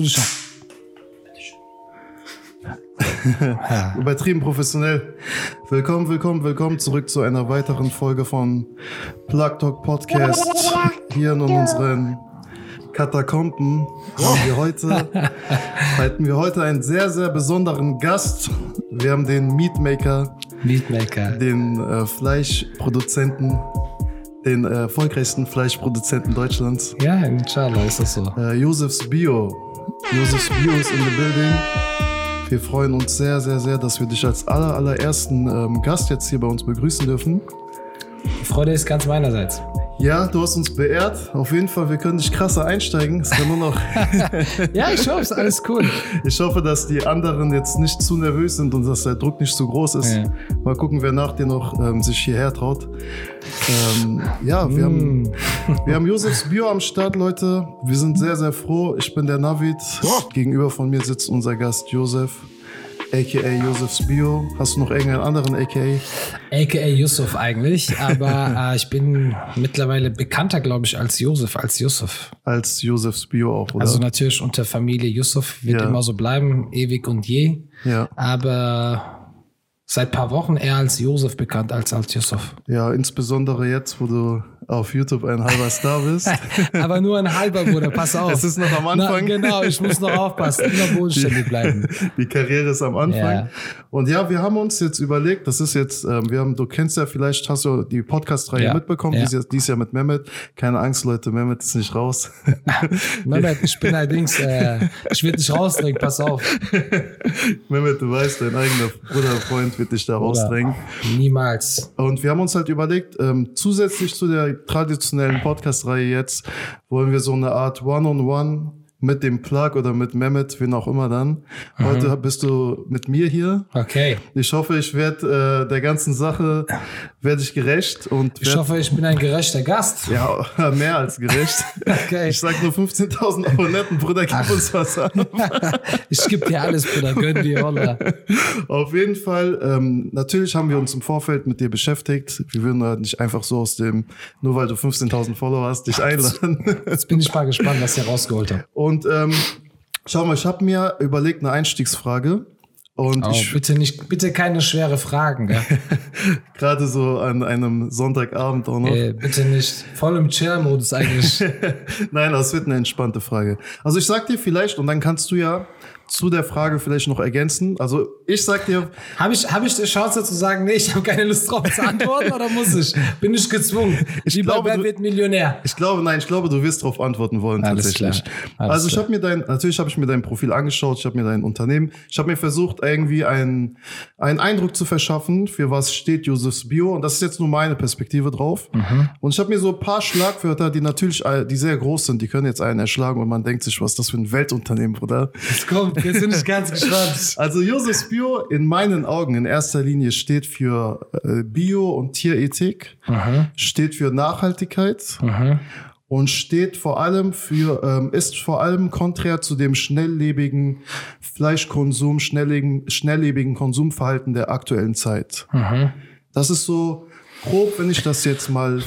dich an. Übertrieben professionell. Willkommen, willkommen, willkommen zurück zu einer weiteren Folge von Plug Talk Podcast. Hier in unseren Katakomben haben wir heute, halten wir heute einen sehr, sehr besonderen Gast. Wir haben den Meatmaker, Meatmaker. den äh, Fleischproduzenten, den äh, erfolgreichsten Fleischproduzenten Deutschlands, Ja, inshallah ist das so. äh, Josefs Bio. Josefs Bio in the building. Wir freuen uns sehr, sehr, sehr, dass wir dich als aller, allerersten ähm, Gast jetzt hier bei uns begrüßen dürfen. Die Freude ist ganz meinerseits. Ja, du hast uns beehrt. Auf jeden Fall, wir können dich krasser einsteigen. Es kann nur noch. Ja, ich hoffe, ist alles cool. ich hoffe, dass die anderen jetzt nicht zu nervös sind und dass der Druck nicht zu groß ist. Ja. Mal gucken, wer nach dir noch ähm, sich hierher traut. Ähm, ja, wir, haben, wir haben Josefs Bio am Start, Leute. Wir sind sehr, sehr froh. Ich bin der Navid. Gegenüber von mir sitzt unser Gast Josef, a.k.a. Josefs Bio. Hast du noch irgendeinen anderen a.k.a.? AKA Yusuf eigentlich, aber äh, ich bin mittlerweile bekannter, glaube ich, als Josef, als Yusuf. als Josefs Bio auch, oder? Also natürlich unter Familie Yusuf wird Ja. immer so bleiben, ewig und je. ja. Aber seit paar Wochen eher als Josef bekannt als als Yusuf. ja, insbesondere jetzt, wo du auf YouTube ein halber Star bist. Aber nur ein halber Bruder, pass auf. Es ist noch am Na, Anfang. genau, ich muss noch aufpassen, immer bodenständig bleiben. Die Karriere ist am Anfang. Ja. Und ja, wir haben uns jetzt überlegt, das ist jetzt, ähm, wir haben, du kennst ja vielleicht, hast du die Podcast-Reihe Ja. mitbekommen, Ja. dies Jahr mit Mehmet. Keine Angst, Leute, Mehmet ist nicht raus. Mehmet, ich bin allerdings, äh, ich will dich rausdrängen, pass auf. Mehmet, du weißt, dein eigener Bruder, Freund wird dich da rausdrängen. Niemals. Und wir haben uns halt überlegt, ähm, zusätzlich zu der traditionellen Podcast-Reihe jetzt, wollen wir so eine Art One-on-One mit dem Plug oder mit Mehmet, wen auch immer dann. Heute bist du mit mir hier. Okay. Ich hoffe, ich werde äh, der ganzen Sache werde ich gerecht und Ich hoffe, ich bin ein gerechter Gast. ja mehr als gerecht. Okay. Ich sag nur 15.000 Abonnenten, Bruder, gib uns was an. Ich gebe dir alles, Bruder. Gönn dir, Holla. Auf jeden Fall, ähm, natürlich haben wir uns im Vorfeld mit dir beschäftigt. Wir würden halt nicht einfach so aus dem, nur weil du 15.000 Follower hast, dich einladen. Jetzt bin ich mal gespannt, was ihr rausgeholt habt. Und ähm, schau mal, ich habe mir überlegt eine Einstiegsfrage. Und Oh, ich bitte nicht, bitte keine schwere Fragen, gerade so an einem Sonntagabend auch noch. äh, bitte nicht. Voll im Chill-Modus eigentlich. Nein, das wird eine entspannte Frage. Also ich sag dir vielleicht, und dann kannst du ja zu der Frage vielleicht noch ergänzen. Also ich sag dir, Habe ich, hab ich die Chance zu sagen, nee, ich habe keine Lust drauf zu antworten oder muss ich? Bin ich gezwungen? Ich Wie bei glaube, Wer du- wird Millionär? ich glaube, nein, ich glaube, du wirst darauf antworten wollen Alles tatsächlich. also ich habe mir dein, natürlich habe ich mir dein Profil angeschaut, ich habe mir dein Unternehmen, ich habe mir versucht irgendwie einen, einen Eindruck zu verschaffen, für was steht Josefs Bio. Und das ist jetzt nur meine Perspektive drauf. Mhm. Und ich habe mir so ein paar Schlagwörter, die natürlich, die sehr groß sind, die können jetzt einen erschlagen und man denkt sich, was ist das für ein Weltunternehmen, Bruder? Jetzt kommt, jetzt bin ich ganz gespannt. Also Josefs Bio in meinen Augen in erster Linie steht für äh, Bio und Tierethik, steht für Nachhaltigkeit und steht vor allem für ähm, ist vor allem konträr zu dem schnelllebigen Fleischkonsum, schnelllebigen, schnelllebigen Konsumverhalten der aktuellen Zeit. Das ist so grob, wenn ich das jetzt mal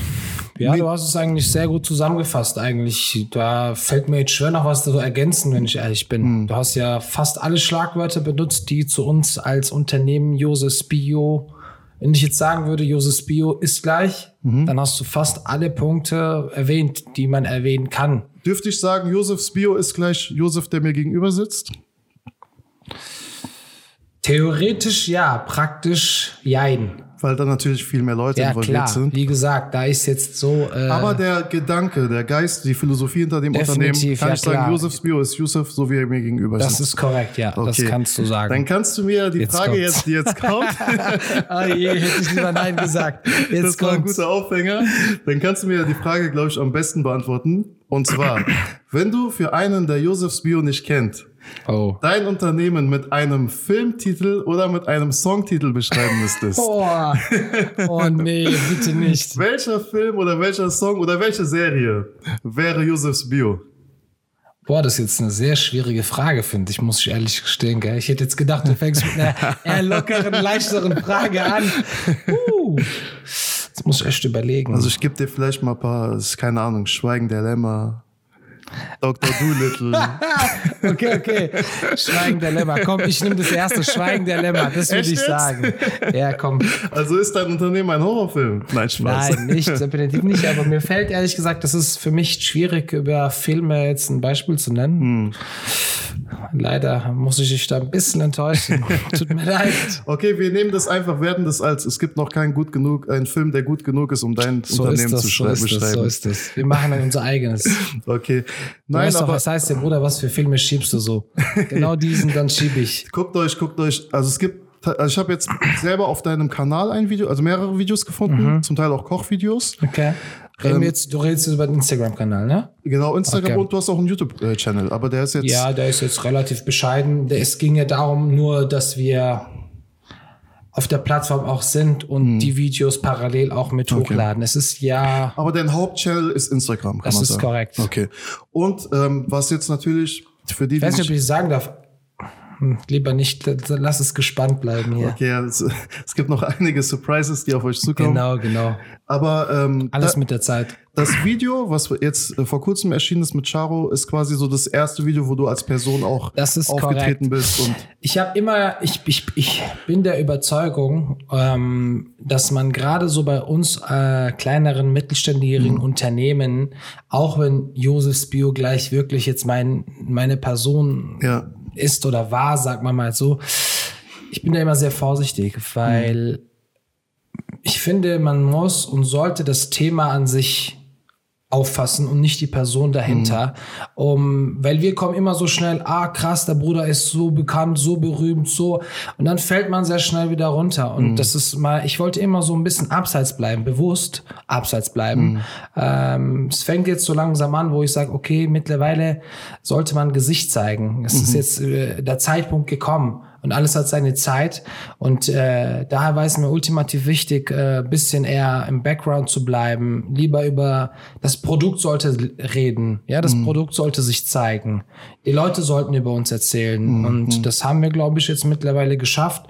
Ja, du hast es eigentlich sehr gut zusammengefasst eigentlich. Da fällt mir jetzt schwer noch was zu ergänzen, wenn ich ehrlich bin. Du hast ja fast alle Schlagwörter benutzt, die zu uns als Unternehmen Joses Bio, wenn ich jetzt sagen würde, Joses Bio ist gleich, dann hast du fast alle Punkte erwähnt, die man erwähnen kann. dürfte ich sagen, Josefs Bio ist gleich Josef, der mir gegenüber sitzt. Theoretisch ja, praktisch jein. Weil da natürlich viel mehr Leute Ja, involviert klar. sind. Wie gesagt, da ist jetzt so. Äh, Aber der Gedanke, der Geist, die Philosophie hinter dem Unternehmen, kann ja, ich sagen. Josefs Bio ist Yusuf, so wie er mir gegenüber das sitzt. ist korrekt, ja. Das Okay. kannst du sagen. Dann kannst du mir die Jetzt Frage kommt's. jetzt, die jetzt kommt, ah je, hätte ich lieber Nein gesagt. Jetzt das war ein kommt's. guter Aufhänger, dann kannst du mir die Frage, glaube ich, am besten beantworten. Und zwar, wenn du für einen, der Josefs Bio nicht kennt, Oh. dein Unternehmen mit einem Filmtitel oder mit einem Songtitel beschreiben müsstest, Oh, oh nee, bitte nicht. welcher Film oder welcher Song oder welche Serie wäre Josefs Bio? Boah, das ist jetzt eine sehr schwierige Frage, finde ich, muss ich ehrlich gestehen. Gell? Ich hätte jetzt gedacht, du fängst mit einer eher lockeren, leichteren Frage an. Uh, jetzt muss ich echt überlegen. Also ich gebe dir vielleicht mal ein paar, keine Ahnung, Schweigen der Lämmer, Dr. Doolittle. okay, okay. Schweigen der Lämmer. Komm, ich nehme das erste Schweigen der Lämmer. Das würde ich sagen. Ja, komm. Also ist dein Unternehmen ein Horrorfilm? Nein, Spaß. Nein, nicht, definitiv nicht. Aber mir fällt ehrlich gesagt, das ist für mich schwierig, über Filme jetzt ein Beispiel zu nennen. Hm. Leider muss ich dich da ein bisschen enttäuschen. Tut mir leid. Okay, wir nehmen das einfach, werden das als, es gibt noch keinen gut genug, einen Film, der gut genug ist, um dein so Unternehmen das, zu so beschreiben. Das, so ist es. Wir machen dann unser eigenes. Okay. Nein, weißt aber. Doch, was heißt denn, Bruder, was für Filme schiebst du so? genau diesen, dann schiebe ich. Guckt euch, guckt euch, also es gibt also ich habe jetzt selber auf deinem Kanal ein Video, also mehrere Videos gefunden, mhm. zum Teil auch Kochvideos. Okay. Reden ähm, jetzt, du redest jetzt über den Instagram-Kanal, ne? Genau, Instagram okay. und du hast auch einen YouTube-Channel, aber der ist jetzt. Ja, der ist jetzt relativ bescheiden. Es ging ja darum, nur, dass wir auf der Plattform auch sind und hm. die Videos parallel auch mit okay. hochladen. Es ist ja. Aber dein Hauptchannel ist Instagram, kann das man sagen. Das ist korrekt. Okay. Und ähm, was jetzt natürlich für die. Ich weiß nicht, ob ich sagen darf. Lieber nicht, lass es gespannt bleiben hier. Okay, es, es gibt noch einige Surprises, die auf euch zukommen. Genau, genau. Aber ähm, alles da, mit der Zeit. Das Video, was jetzt äh, vor kurzem erschienen ist mit Charo, ist quasi so das erste Video, wo du als Person auch aufgetreten korrekt. bist. Und ich habe immer, ich, ich, ich bin der Überzeugung, ähm, dass man gerade so bei uns äh, kleineren mittelständigen mhm. Unternehmen, auch wenn Josefs Bio gleich wirklich jetzt mein, meine Person ja. Ist oder war, sagt man mal so, ich bin da immer sehr vorsichtig, weil mhm ich finde, man muss und sollte das Thema an sich auffassen und nicht die Person dahinter. Mhm. Um, weil wir kommen immer so schnell, ah krass, der Bruder ist so bekannt, so berühmt, so. Und dann fällt man sehr schnell wieder runter. Und mhm. das ist mal, ich wollte immer so ein bisschen abseits bleiben, bewusst abseits bleiben. Mhm. Ähm, es fängt jetzt so langsam an, wo ich sage, okay, mittlerweile sollte man Gesicht zeigen. Es ist mhm. jetzt äh, der Zeitpunkt gekommen und alles hat seine Zeit. Und äh, daher war es mir ultimativ wichtig, äh, bisschen eher im Background zu bleiben, lieber über das Produkt sollte reden. Ja, das mhm. Produkt sollte sich zeigen. Die Leute sollten über uns erzählen. Mhm. Und das haben wir, glaube ich, jetzt mittlerweile geschafft.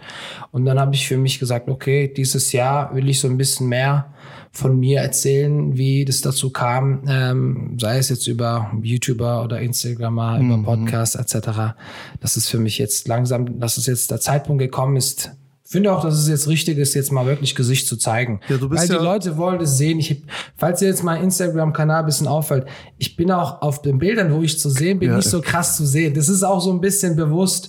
Und dann habe ich für mich gesagt, okay, dieses Jahr will ich so ein bisschen mehr von mir erzählen, wie das dazu kam, ähm, sei es jetzt über YouTuber oder Instagramer, mhm. über Podcasts etc. Das ist für mich jetzt langsam, dass es jetzt der Zeitpunkt gekommen ist, finde auch, dass es jetzt richtig ist, jetzt mal wirklich Gesicht zu zeigen. Ja, du bist Weil die ja Leute wollen es sehen. Ich, falls ihr jetzt mein Instagram-Kanal ein bisschen auffällt, ich bin auch auf den Bildern, wo ich zu sehen bin, ja. nicht so krass zu sehen. Das ist auch so ein bisschen bewusst,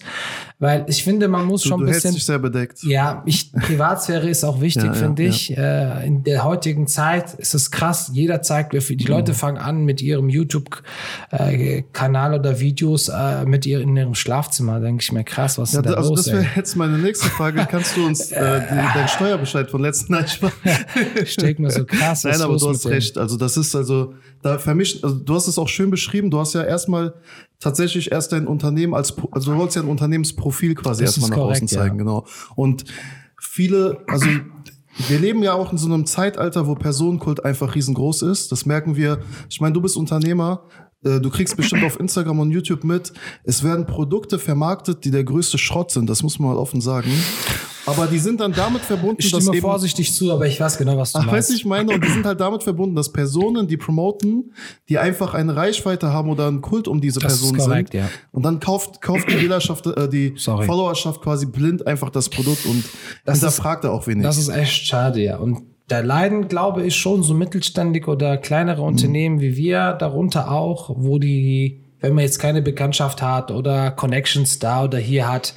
weil ich finde, man muss du, schon ein bisschen. Dich sehr bedeckt. Ja, ich, Privatsphäre ist auch wichtig, ja, finde ja, ich. Ja. Äh, in der heutigen Zeit ist es krass. Jeder zeigt, die Leute fangen an mit ihrem YouTube-Kanal oder Videos äh, mit ihr in ihrem Schlafzimmer. Denke ich mir krass, was ist da also los? Das wäre jetzt meine nächste Frage. Kannst du uns äh, deinen Steuerbescheid von letzten Nein, Steck mir so krass. Nein, aber du hast recht. Also das ist also da vermischt. Also du hast es auch schön beschrieben. Du hast ja erstmal tatsächlich erst dein Unternehmen als, also du wolltest ja ein Unternehmensprofil quasi das erstmal nach korrekt, außen zeigen, ja. genau. Und viele, also wir leben ja auch in so einem Zeitalter, wo Personenkult einfach riesengroß ist. Das merken wir. Ich meine, du bist Unternehmer. Äh, du kriegst bestimmt auf Instagram und YouTube mit, es werden Produkte vermarktet, die der größte Schrott sind. Das muss man mal offen sagen. Aber die sind dann damit verbunden, ich stimme dass eben, vorsichtig zu, aber ich weiß genau, was du ach, meinst. Weiß ich meine, und die sind halt damit verbunden, dass Personen, die promoten, die einfach eine Reichweite haben oder einen Kult um diese das Person korrekt, sind. Ja. Und dann kauft, kauft die Wählerschaft, äh, die Sorry. Followerschaft quasi blind einfach das Produkt und das hinterfragt er auch wenig. Das ist echt schade, ja. Und da leiden, glaube ich, schon so mittelständige oder kleinere mhm. Unternehmen wie wir darunter auch, wo die wenn man jetzt keine Bekanntschaft hat oder Connections da oder hier hat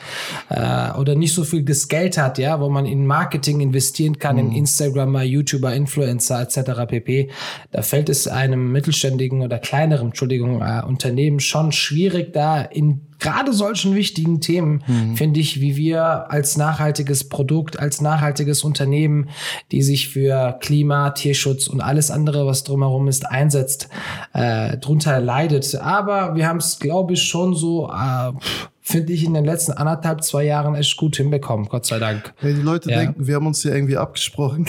äh, oder nicht so viel das Geld hat, ja, wo man in Marketing investieren kann, mhm. in Instagramer, YouTuber, Influencer etc. pp. Da fällt es einem mittelständigen oder kleineren, Entschuldigung, äh, Unternehmen schon schwierig, da in gerade solchen wichtigen Themen, mhm. finde ich, wie wir als nachhaltiges Produkt, als nachhaltiges Unternehmen, die sich für Klima, Tierschutz und alles andere, was drumherum ist, einsetzt, äh, drunter leidet. Aber wir haben es, glaube ich, schon so äh, finde ich, in den letzten anderthalb, zwei Jahren echt gut hinbekommen, Gott sei Dank. Ja, die Leute Ja. denken, wir haben uns hier irgendwie abgesprochen.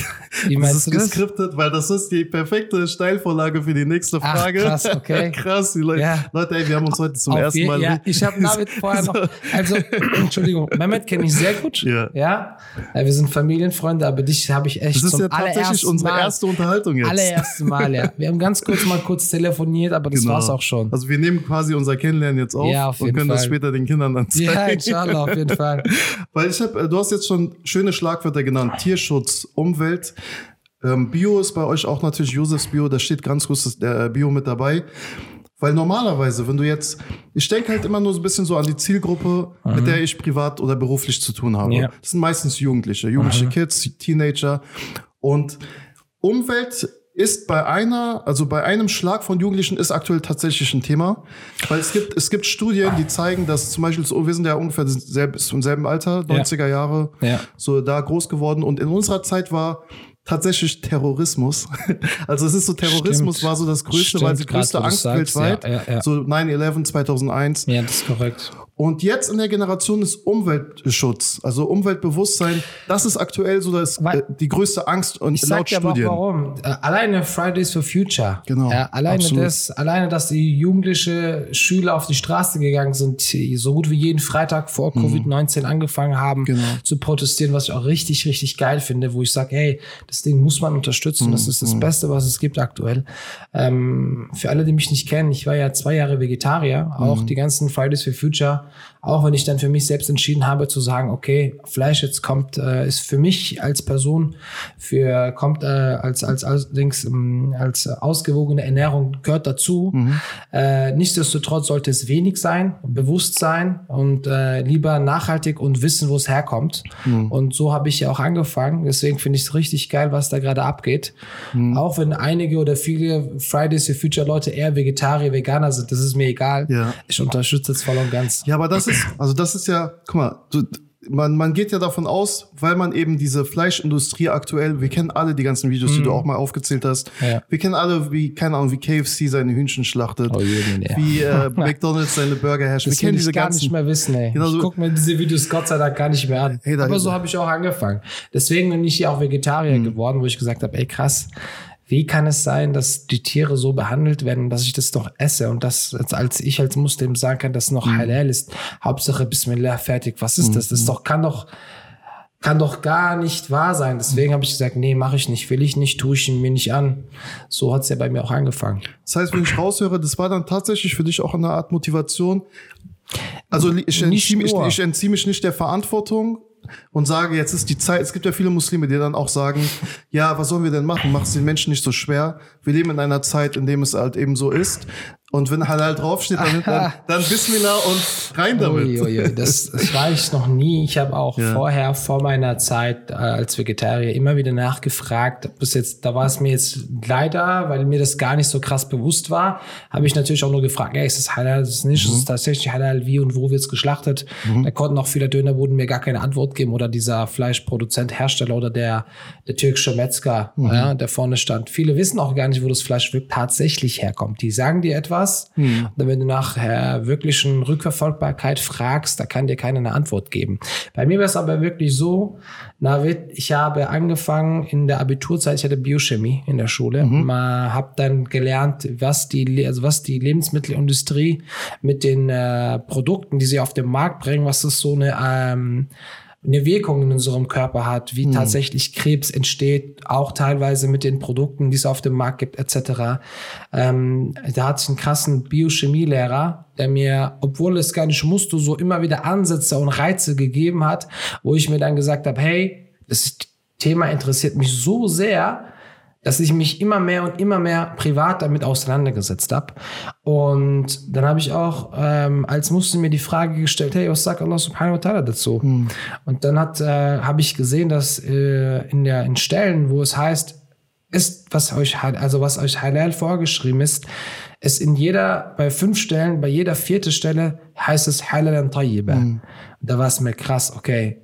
Wie das meinst ist du das? geskriptet, weil das ist die perfekte Steilvorlage für die nächste Ach, Frage. krass, okay. krass, die Leute. Ja. Leute, ey, wir haben uns heute zum Auf ersten je- Mal. Ja, ich habe David vorher noch. Also, Entschuldigung, Mehmet kenne ich sehr gut. Ja. ja. Wir sind Familienfreunde, aber dich habe ich echt das ist ja tatsächlich unsere Mal, erste Unterhaltung jetzt. allererste Mal, ja. Wir haben ganz kurz mal kurz telefoniert, aber das Genau. war's auch schon. Also wir nehmen quasi unser Kennenlernen jetzt auf Ja, auf und können das Fall. später den Kindern dann zeigen. Ja, inshallah, auf jeden Fall. Weil ich habe, du hast jetzt schon schöne Schlagwörter genannt: Tierschutz, Umwelt. Ähm, Bio ist bei euch auch natürlich Josefs Bio, da steht ganz groß das äh, Bio mit dabei. Weil normalerweise, wenn du jetzt, ich denke halt immer nur so ein bisschen so an die Zielgruppe, mit der ich privat oder beruflich zu tun habe. Ja. Das sind meistens Jugendliche, jugendliche Kids, Teenager. Und Umwelt ist bei einer, also bei einem Schlag von Jugendlichen ist aktuell tatsächlich ein Thema. Weil es gibt, es gibt Studien, die zeigen, dass zum Beispiel, so, wir sind ja ungefähr im selben Alter, 90er Jahre, Ja. so da groß geworden. Und in unserer Zeit war tatsächlich Terrorismus. Also es ist so, Terrorismus Stimmt. war so das größte, Stimmt, weil die größte Angst sagst, weltweit. ja, ja, ja. So 9-11 2001. Ja, das ist korrekt. Und jetzt in der Generation ist Umweltschutz, also Umweltbewusstsein, das ist aktuell so das, Weil- äh, die größte Angst und Ich sag laut dir aber auch Studien. warum. Äh, Alleine Fridays for Future. Genau, Ja, alleine absolut. das, alleine, dass die jugendliche Schüler auf die Straße gegangen sind, so gut wie jeden Freitag vor Covid-19 angefangen haben Mhm. Genau. zu protestieren, was ich auch richtig, richtig geil finde, wo ich sage, hey, das Ding muss man unterstützen. Das ist Mhm. das Beste, was es gibt aktuell. Ähm, für alle, die mich nicht kennen, ich war ja zwei Jahre Vegetarier, Mhm. auch die ganzen Fridays for Future, auch wenn ich dann für mich selbst entschieden habe zu sagen, okay, Fleisch jetzt kommt, äh, ist für mich als Person, für kommt äh, als als als, Dings, ähm, als ausgewogene Ernährung gehört dazu. Äh, nichtsdestotrotz sollte es wenig sein, bewusst sein und äh, lieber nachhaltig und wissen, wo es herkommt. Und so habe ich ja auch angefangen. Deswegen finde ich es richtig geil, was da gerade abgeht. Auch wenn einige oder viele Fridays for Future Leute eher Vegetarier, Veganer sind, das ist mir egal. Ja. Ich unterstütze es voll und ganz. Ja, aber das ist, also das ist ja, guck mal, du, man, man geht ja davon aus, weil man eben diese Fleischindustrie aktuell, wir kennen alle die ganzen Videos, die du auch mal aufgezählt hast. Mhm. Ja. Wir kennen alle, wie, keine Ahnung, wie KFC seine Hühnchen schlachtet, Oh je, nee, nee. wie äh, McDonalds seine Burger herstellt. Das Wir kennen diese gar ganzen. nicht mehr wissen, ey. Genau so- ich gucke mir diese Videos Gott sei Dank gar nicht mehr an. Hey, Aber so habe ich auch angefangen. Deswegen bin ich ja auch Vegetarier Mhm. geworden, wo ich gesagt habe, ey krass, wie kann es sein, dass die Tiere so behandelt werden, dass ich das doch esse und das als- ich als Muslim sagen kann, dass noch Mhm. halal ist. Hauptsache Bismillah, fertig. Was ist das? Das ist doch, kann doch, kann doch gar nicht wahr sein. Deswegen habe ich gesagt, nee, mache ich nicht, will ich nicht, tue ich mir nicht an. So hat's ja bei mir auch angefangen. Das heißt, wenn ich raushöre, das war dann tatsächlich für dich auch eine Art Motivation. Also ich entziehe mich, ich entziehe mich nicht der Verantwortung und sage, jetzt ist die Zeit. Es gibt ja viele Muslime, die dann auch sagen, ja, was sollen wir denn machen? Mach es den Menschen nicht so schwer. Wir leben in einer Zeit, in dem es halt eben so ist. Und wenn Halal draufsteht, dann, dann, dann Bismillah und rein damit. Ui, ui, ui, das, das war ich noch nie. Ich habe auch Ja. vorher, vor meiner Zeit äh, als Vegetarier, immer wieder nachgefragt. Bis jetzt, da war es mir jetzt leider, weil mir das gar nicht so krass bewusst war, habe ich natürlich auch nur gefragt, ey, ist das halal, ist es nicht, ist es tatsächlich halal, wie und wo wird's geschlachtet? Da konnten auch viele Dönerboden mir gar keine Antwort geben oder dieser Fleischproduzent, Hersteller oder der, der türkische Metzger, ja, der vorne stand. Viele wissen auch gar nicht, wo das Fleisch wirklich tatsächlich herkommt. Die sagen dir etwas, und dann, wenn du nach äh, wirklichen Rückverfolgbarkeit fragst, da kann dir keiner eine Antwort geben. Bei mir war es aber wirklich so, Navid, ich habe angefangen in der Abiturzeit, ich hatte Biochemie in der Schule, mal habe dann gelernt, was die, also was die Lebensmittelindustrie mit den äh, Produkten, die sie auf den Markt bringen, was das so eine ähm, eine Wirkung in unserem Körper hat, wie tatsächlich Krebs entsteht, auch teilweise mit den Produkten, die es auf dem Markt gibt, etc. Ähm, da hatte ich einen krassen Biochemielehrer, der mir, obwohl es gar nicht musste, so immer wieder Ansätze und Reize gegeben hat, wo ich mir dann gesagt habe, hey, das Thema interessiert mich so sehr, dass ich mich immer mehr und immer mehr privat damit auseinandergesetzt habe. Und dann habe ich auch ähm, als Muslim mir die Frage gestellt, hey, was sagt Allah subhanahu wa ta'ala dazu? Und dann hat äh, habe ich gesehen, dass äh, in der in Stellen, wo es heißt, ist, was euch also was euch halal vorgeschrieben ist, es in jeder, bei fünf Stellen, bei jeder vierte Stelle heißt es halal tayyiba. Da war es mir krass, okay.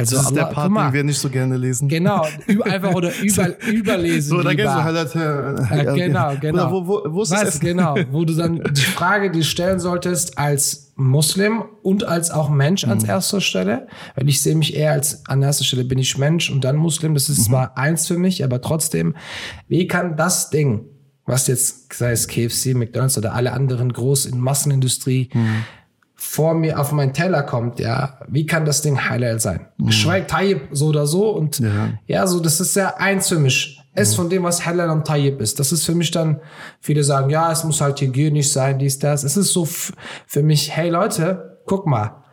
Also, Das ist der Allah- Part, mal. den wir nicht so gerne lesen. Genau, einfach oder über, überlesen. So, da gehst du halt, äh, genau, genau. Oder wo, wo, wo ist Was, genau, wo du dann die Frage dir stellen solltest als Muslim und als auch Mensch Mhm. an erster Stelle, weil ich sehe mich eher als an erster Stelle bin ich Mensch und dann Muslim. Das Mhm. ist zwar eins für mich, aber trotzdem, wie kann das Ding, was jetzt sei es KFC, McDonald's oder alle anderen groß in Massenindustrie Mhm. Vor mir auf meinen Teller kommt, ja, wie kann das Ding halal sein? Geschweige Tayyib so oder so und Mhm. Ja. ja, so das ist ja eins für mich. Es von dem, was halal und Tayyib ist. Das ist für mich dann, viele sagen, ja, es muss halt hygienisch sein, dies, das. Es ist so für mich, hey Leute, guck mal.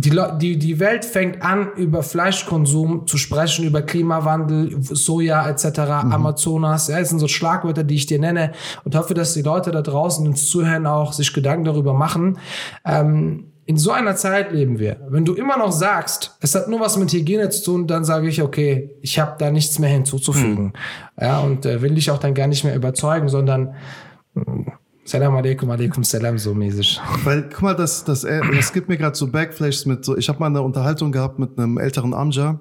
Die, die, die Welt fängt an, über Fleischkonsum zu sprechen, über Klimawandel, Soja etc., Amazonas. Ja, das sind so Schlagwörter, die ich dir nenne und hoffe, dass die Leute da draußen, uns zuhören, auch sich Gedanken darüber machen. Ähm, in so einer Zeit leben wir. Wenn du immer noch sagst, es hat nur was mit Hygiene zu tun, dann sage ich, okay, ich habe da nichts mehr hinzuzufügen. Ja, und äh, will dich auch dann gar nicht mehr überzeugen, sondern mm, Salam alaikum, alaikum salam, so mäßig. Weil, guck mal, das, das, äh, das gibt mir gerade so Backflashes mit so, ich habe mal eine Unterhaltung gehabt mit einem älteren Amja,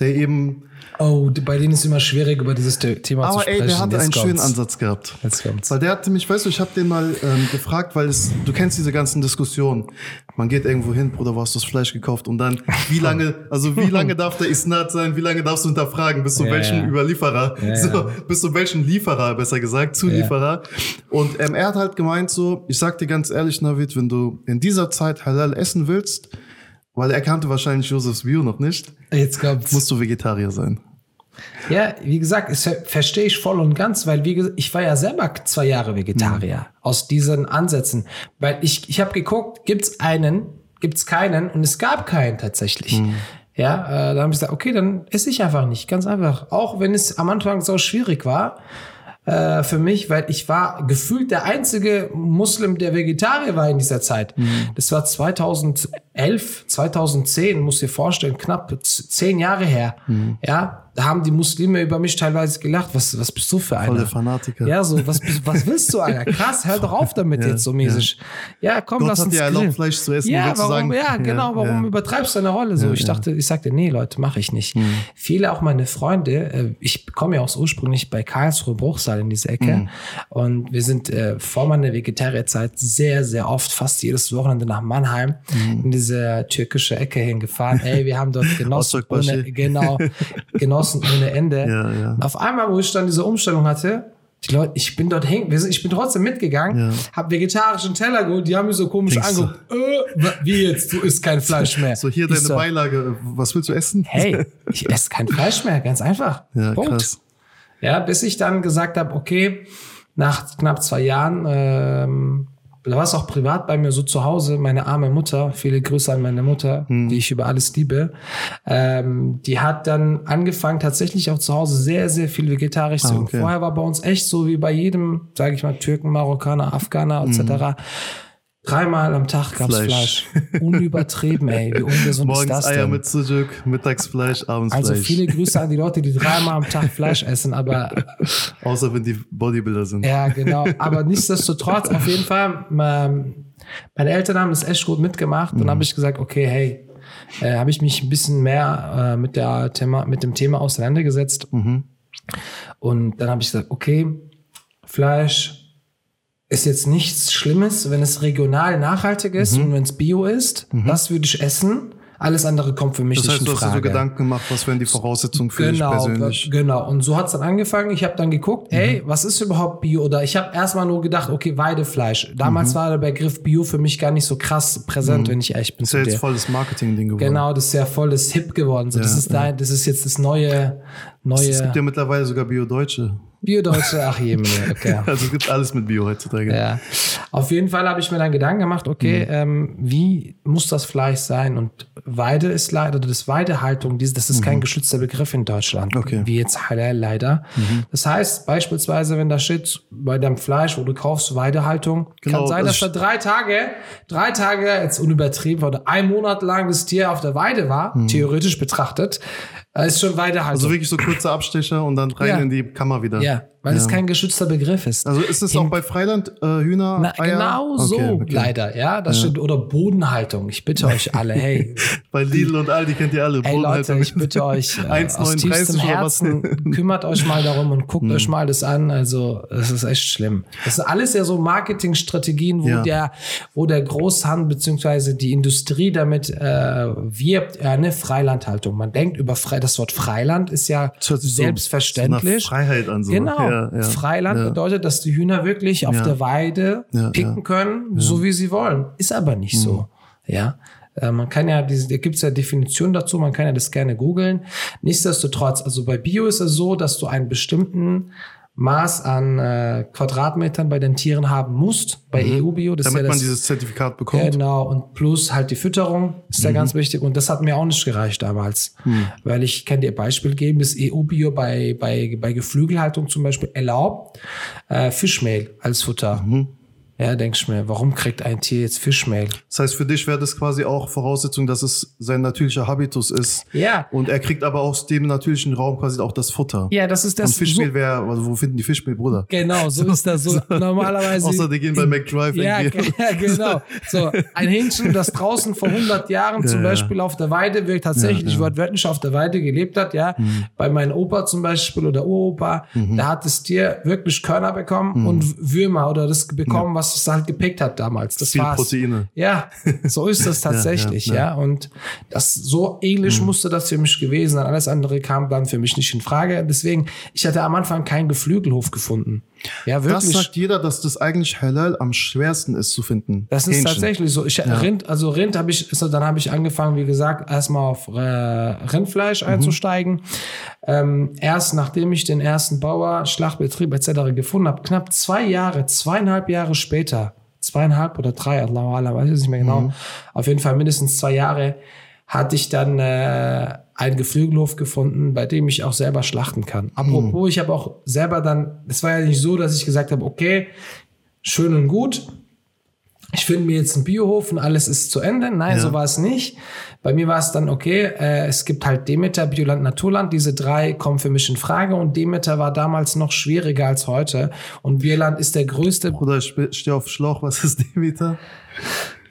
der eben, Oh, bei denen ist immer schwierig, über dieses The- Thema zu aber sprechen. ey, der hatte Jetzt einen schönen. Ansatz gehabt. Jetzt kommt's. Weil der hatte mich, weißt du, ich habe den mal ähm, gefragt, weil es, du kennst diese ganzen Diskussionen. Man geht irgendwo hin, Bruder, wo hast du das Fleisch gekauft? Und dann, wie lange, also wie lange darf der Isnat sein? Wie lange darfst du hinterfragen? Bis zu Ja, welchem ja. Überlieferer? Ja, so, bis zu welchem Lieferer, besser gesagt, Zulieferer. Und ähm, er hat halt gemeint so, ich sag dir ganz ehrlich, Navid, wenn du in dieser Zeit Halal essen willst, weil er kannte wahrscheinlich Josephs Bio noch nicht, Jetzt kommt's. musst du Vegetarier sein. Ja, wie gesagt, das ver verstehe ich voll und ganz, weil wie gesagt, ich war ja selber zwei Jahre Vegetarier aus diesen Ansätzen, weil ich ich habe geguckt, gibt's einen, gibt's keinen und es gab keinen tatsächlich. Ja, äh, da habe ich gesagt, okay, dann esse ich einfach nicht, ganz einfach. Auch wenn es am Anfang so schwierig war äh, für mich, weil ich war gefühlt der einzige Muslim, der Vegetarier war in dieser Zeit. Das war 2011, 2010, muss dir vorstellen, knapp zehn Jahre her. Ja, da haben die Muslime über mich teilweise gelacht. Was, was bist du für einer? Voll der Fanatiker. Ja, so, was, was willst du, Alter? Krass, hör doch auf damit Ja, jetzt so mäßig. Ja, komm, Gott lass uns dir erlaubt. Fleisch zu essen. Ja, warum, ja, genau, warum ja. übertreibst du deine Rolle so? ich dachte, ich sagte, nee, Leute, mache ich nicht. Viele auch meine Freunde, äh, ich komme ja aus ursprünglich bei Karlsruhe Bruchsal in diese Ecke und wir sind äh, vor meiner Vegetarierzeit sehr, sehr oft, fast jedes Wochenende nach Mannheim in diese türkische Ecke hingefahren. Ey, wir haben dort genossen ohne, genau, genossen ohne Ende. Ja, ja. Und auf einmal, wo ich dann diese Umstellung hatte, die Leute, ich bin dort sind, ich bin trotzdem mitgegangen, Ja. hab vegetarischen Teller geholt, die haben mich so komisch Denkst angeguckt. Äh, wie jetzt? Du isst kein Fleisch mehr. So, hier Ich deine so, Beilage. Was willst du essen? Hey, ich esse kein Fleisch mehr, ganz einfach. Ja, Punkt. krass. Ja, bis ich dann gesagt habe, okay, nach knapp zwei Jahren, ähm, da war es auch privat bei mir so zu Hause, meine arme Mutter, viele Grüße an meine Mutter, Hm. die ich über alles liebe, ähm, die hat dann angefangen, tatsächlich auch zu Hause sehr, sehr viel vegetarisch zu Ah, essen. okay. Vorher war bei uns echt so wie bei jedem, sage ich mal, Türken, Marokkaner, Afghaner etc. Dreimal am Tag gab's. Fleisch. Fleisch. Unübertrieben, ey, wie ungesund ist Morgens das Eier denn? mit Sujuk, mittags Fleisch, abends Also Fleisch. viele Grüße an die Leute, die dreimal am Tag Fleisch essen, aber Außer wenn die Bodybuilder sind. ja, genau. Aber nichtsdestotrotz, auf jeden Fall, ähm, meine Eltern haben das echt gut mitgemacht. Dann habe ich gesagt, okay, hey, äh, habe ich mich ein bisschen mehr äh, mit, der Thema, mit dem Thema auseinandergesetzt. Und dann habe ich gesagt, okay, Fleisch ist jetzt nichts Schlimmes, wenn es regional nachhaltig ist und wenn es bio ist. Das würde ich essen. Alles andere kommt für mich Das nicht heißt, in du hast dir Frage. so Gedanken gemacht, was wären die Voraussetzungen für dich Genau, persönlich? genau. Und so hat's dann angefangen. Ich habe dann geguckt, Mhm. ey, was ist überhaupt Bio? Oder ich habe erstmal nur gedacht, okay, Weidefleisch. Damals war der Begriff Bio für mich gar nicht so krass präsent, wenn ich ehrlich bin Mhm. Ist ja jetzt dir. voll das Marketing-Ding geworden. Genau, das ist ja voll das Hip geworden. So, das Ja, ist da, das ist jetzt das neue, Es gibt neue ja mittlerweile sogar Bio-Deutsche. Bio-Deutsche. Ach je, okay. Also es gibt alles mit Bio heutzutage. Ja. Auf jeden Fall habe ich mir dann Gedanken gemacht, okay, Mhm. ähm, wie muss das Fleisch sein? Und Weide ist leider, das Weidehaltung, das ist kein geschützter Begriff in Deutschland, Mhm. Okay. Mhm. wie jetzt Halal leider. Das heißt, beispielsweise, wenn da steht, bei deinem Fleisch, wo du kaufst, Weidehaltung, Genau, kann sein, das dass da drei Tage, drei Tage, jetzt unübertrieben, oder ein Monat lang das Tier auf der Weide war, theoretisch betrachtet, ist schon Weidehaltung. Mhm. Also wirklich so kurze Abstecher und dann rein Ja. in die Kammer wieder. Ja, weil es kein geschützter Begriff ist. Also ist es auch bei Freiland äh, Hühner? Na, Eier? genau so, Okay, okay. leider, ja. Das steht, oder Bodenhaltung. Ich bitte euch alle, hey, Bei Lidl und Aldi kennt ihr alle. Ey Leute, Bodenhaltung. ich bitte euch äh, aus 1,39 tiefstem. Herzen, kümmert euch mal darum und guckt euch mal das an. Also, es ist echt schlimm. Das ist alles ja so Marketingstrategien, wo Ja. der, wo der Großhandel beziehungsweise die Industrie damit äh, wirbt, ja, eine Freilandhaltung. Man denkt über Frei, das Wort Freiland ist ja selbstverständlich. so Freiheit an, so. Genau. Ja, ja. Freiland bedeutet, dass die Hühner wirklich auf der Weide picken können, so wie sie wollen. Ist aber nicht so. Ja. Äh, Man kann ja, diese, da gibt es ja Definitionen dazu, man kann ja das gerne googeln. Nichtsdestotrotz, also bei Bio ist es so, dass du einen bestimmten Maß an äh, Quadratmetern bei den Tieren haben musst, bei EU-Bio. Mhm. Damit ja man das, dieses Zertifikat bekommt. Genau, und plus halt die Fütterung ist Mhm. ja ganz wichtig. Und das hat mir auch nicht gereicht damals. Weil ich kann dir ein Beispiel geben, das EU-Bio bei, bei, bei Geflügelhaltung zum Beispiel erlaubt, äh, Fischmehl als Futter. Mhm. Ja, denkst du mir, warum kriegt ein Tier jetzt Fischmehl? Das heißt, für dich wäre das quasi auch Voraussetzung, dass es sein natürlicher Habitus ist. Ja. Und er kriegt aber aus dem natürlichen Raum quasi auch das Futter. Ja, das ist das. Und Fischmehl so, wäre, also wo finden die Fischmehl, Bruder? genau, so ist das so. Normalerweise. Außer die gehen bei McDrive Ja, ja, genau. So, ein Hähnchen, das draußen vor 100 Jahren zum Ja, ja. Beispiel auf der Weide wirkt, tatsächlich wortwörtlich auf der Weide gelebt hat, ja. Mhm. Bei meinem Opa zum Beispiel oder Uropa, da hat das Tier wirklich Körner bekommen und Würmer oder das bekommen, was es halt gepickt hat damals. Das Viel war's. Proteine. Ja, so ist das tatsächlich, ja, ja, Mhm. ja. Und das so ähnlich musste das für mich gewesen sein. Alles andere kam dann für mich nicht in Frage. Deswegen, ich hatte am Anfang keinen Geflügelhof gefunden. Ja, Das wirklich. sagt jeder, dass das eigentlich halal am schwersten ist zu finden. Das ist Hähnchen. tatsächlich so. Ich, Rind, also Rind habe ich, so, dann habe ich angefangen, wie gesagt, erstmal auf äh, Rindfleisch Mhm. einzusteigen. Ähm, erst nachdem ich den ersten Bauer, Schlachtbetrieb etc. gefunden habe, knapp zwei Jahre, zweieinhalb Jahre später, zweieinhalb oder drei, Allah Allah, weiß ich nicht mehr genau, Mhm. auf jeden Fall mindestens zwei Jahre, hatte ich dann äh, einen Geflügelhof gefunden, bei dem ich auch selber schlachten kann. Apropos, Mhm. ich habe auch selber dann, es war ja nicht so, dass ich gesagt habe, okay, schön und gut, ich finde mir jetzt einen Biohof und alles ist zu Ende. Nein, Ja. so war es nicht. Bei mir war es dann okay, äh, es gibt halt Demeter, Bioland, Naturland. Diese drei kommen für mich in Frage und Demeter war damals noch schwieriger als heute. Und Bioland ist der größte Bruder, ich stehe auf Schlauch. Was ist Demeter?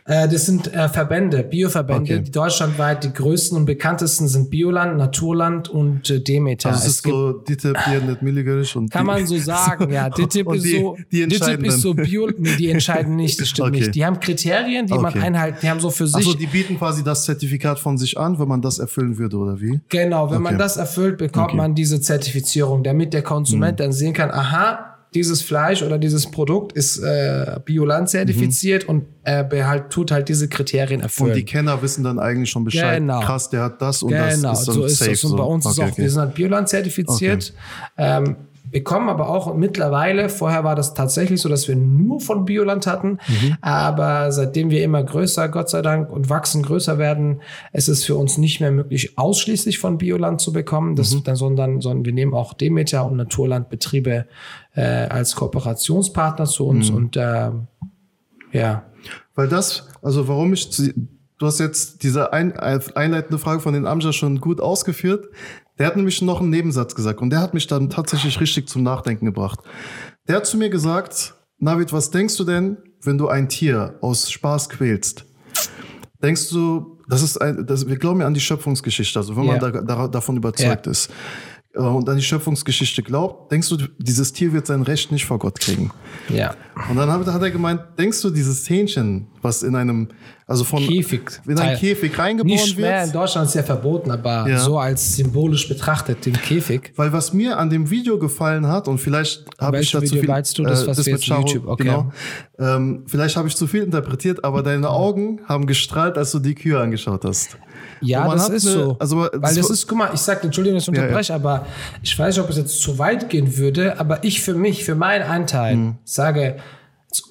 Äh, das sind äh, Verbände, Bioverbände, Okay. die deutschlandweit die größten und bekanntesten sind Bioland, Naturland und äh, Demeter. Also es ist so DITIB, hier nicht Milligerisch und kann die- man so sagen, ja. Und ist die- so, die entscheiden ist so. Bio, nee, die entscheiden nicht, das stimmt Okay. nicht. Die haben Kriterien, die man Okay. einhalten, die haben so für sich. Achso, die bieten quasi das Zertifikat von sich an, wenn man das erfüllen würde, oder wie? Genau, wenn man das erfüllt, bekommt. Mhm. man diese Zertifizierung, damit der Konsument dann sehen kann, aha, dieses Fleisch oder dieses Produkt ist äh, Bioland zertifiziert und er behalt, tut halt diese Kriterien erfüllen. Und die Kenner wissen dann eigentlich schon Bescheid. Genau. Krass, der hat das und Genau, das ist dann so ist safe. es. Und bei uns ist Okay, auch, okay. wir sind halt Bioland zertifiziert. Ähm, bekommen aber auch mittlerweile, vorher war das tatsächlich so, dass wir nur von Bioland hatten, Mhm. aber seitdem wir immer größer, Gott sei Dank, und wachsen, größer werden, ist es für uns nicht mehr möglich, ausschließlich von Bioland zu bekommen, das, Mhm. dann, sondern, sondern wir nehmen auch Demeter und Naturlandbetriebe äh, als Kooperationspartner zu Mhm. uns und äh, ja. Weil das, also warum ich, du hast jetzt diese ein, einleitende Frage von den Amja schon gut ausgeführt. Der hat nämlich noch einen Nebensatz gesagt und der hat mich dann tatsächlich richtig zum Nachdenken gebracht. Der hat zu mir gesagt, Navid, was denkst du denn, wenn du ein Tier aus Spaß quälst? Denkst du, das ist ein, das, wir glauben ja an die Schöpfungsgeschichte, also wenn man Ja. da, da, davon überzeugt ist äh, und an die Schöpfungsgeschichte glaubt, denkst du, dieses Tier wird sein Recht nicht vor Gott kriegen? Ja. Und dann hat, hat er gemeint, denkst du, dieses Hähnchen, was in einem, also von Käfig. in einen Käfig reingeboren Nicht mehr, in wird? Deutschland ist ja verboten, aber Ja. so als symbolisch betrachtet, den Käfig. Weil was mir an dem Video gefallen hat, und vielleicht habe ich dazu Video viel, meinst du? Das, was wir mit jetzt Charo, YouTube- okay. genau. Ähm, vielleicht habe ich zu viel interpretiert, aber deine Augen haben gestrahlt, als du die Kühe angeschaut hast. Ja, das ist eine- so. also, Weil das das war- ist, guck mal, ich sag, Entschuldigung, dass ich Ja, ja. unterbreche, aber ich weiß nicht, ob es jetzt zu weit gehen würde, aber ich für mich, für meinen Anteil, Mhm. sage,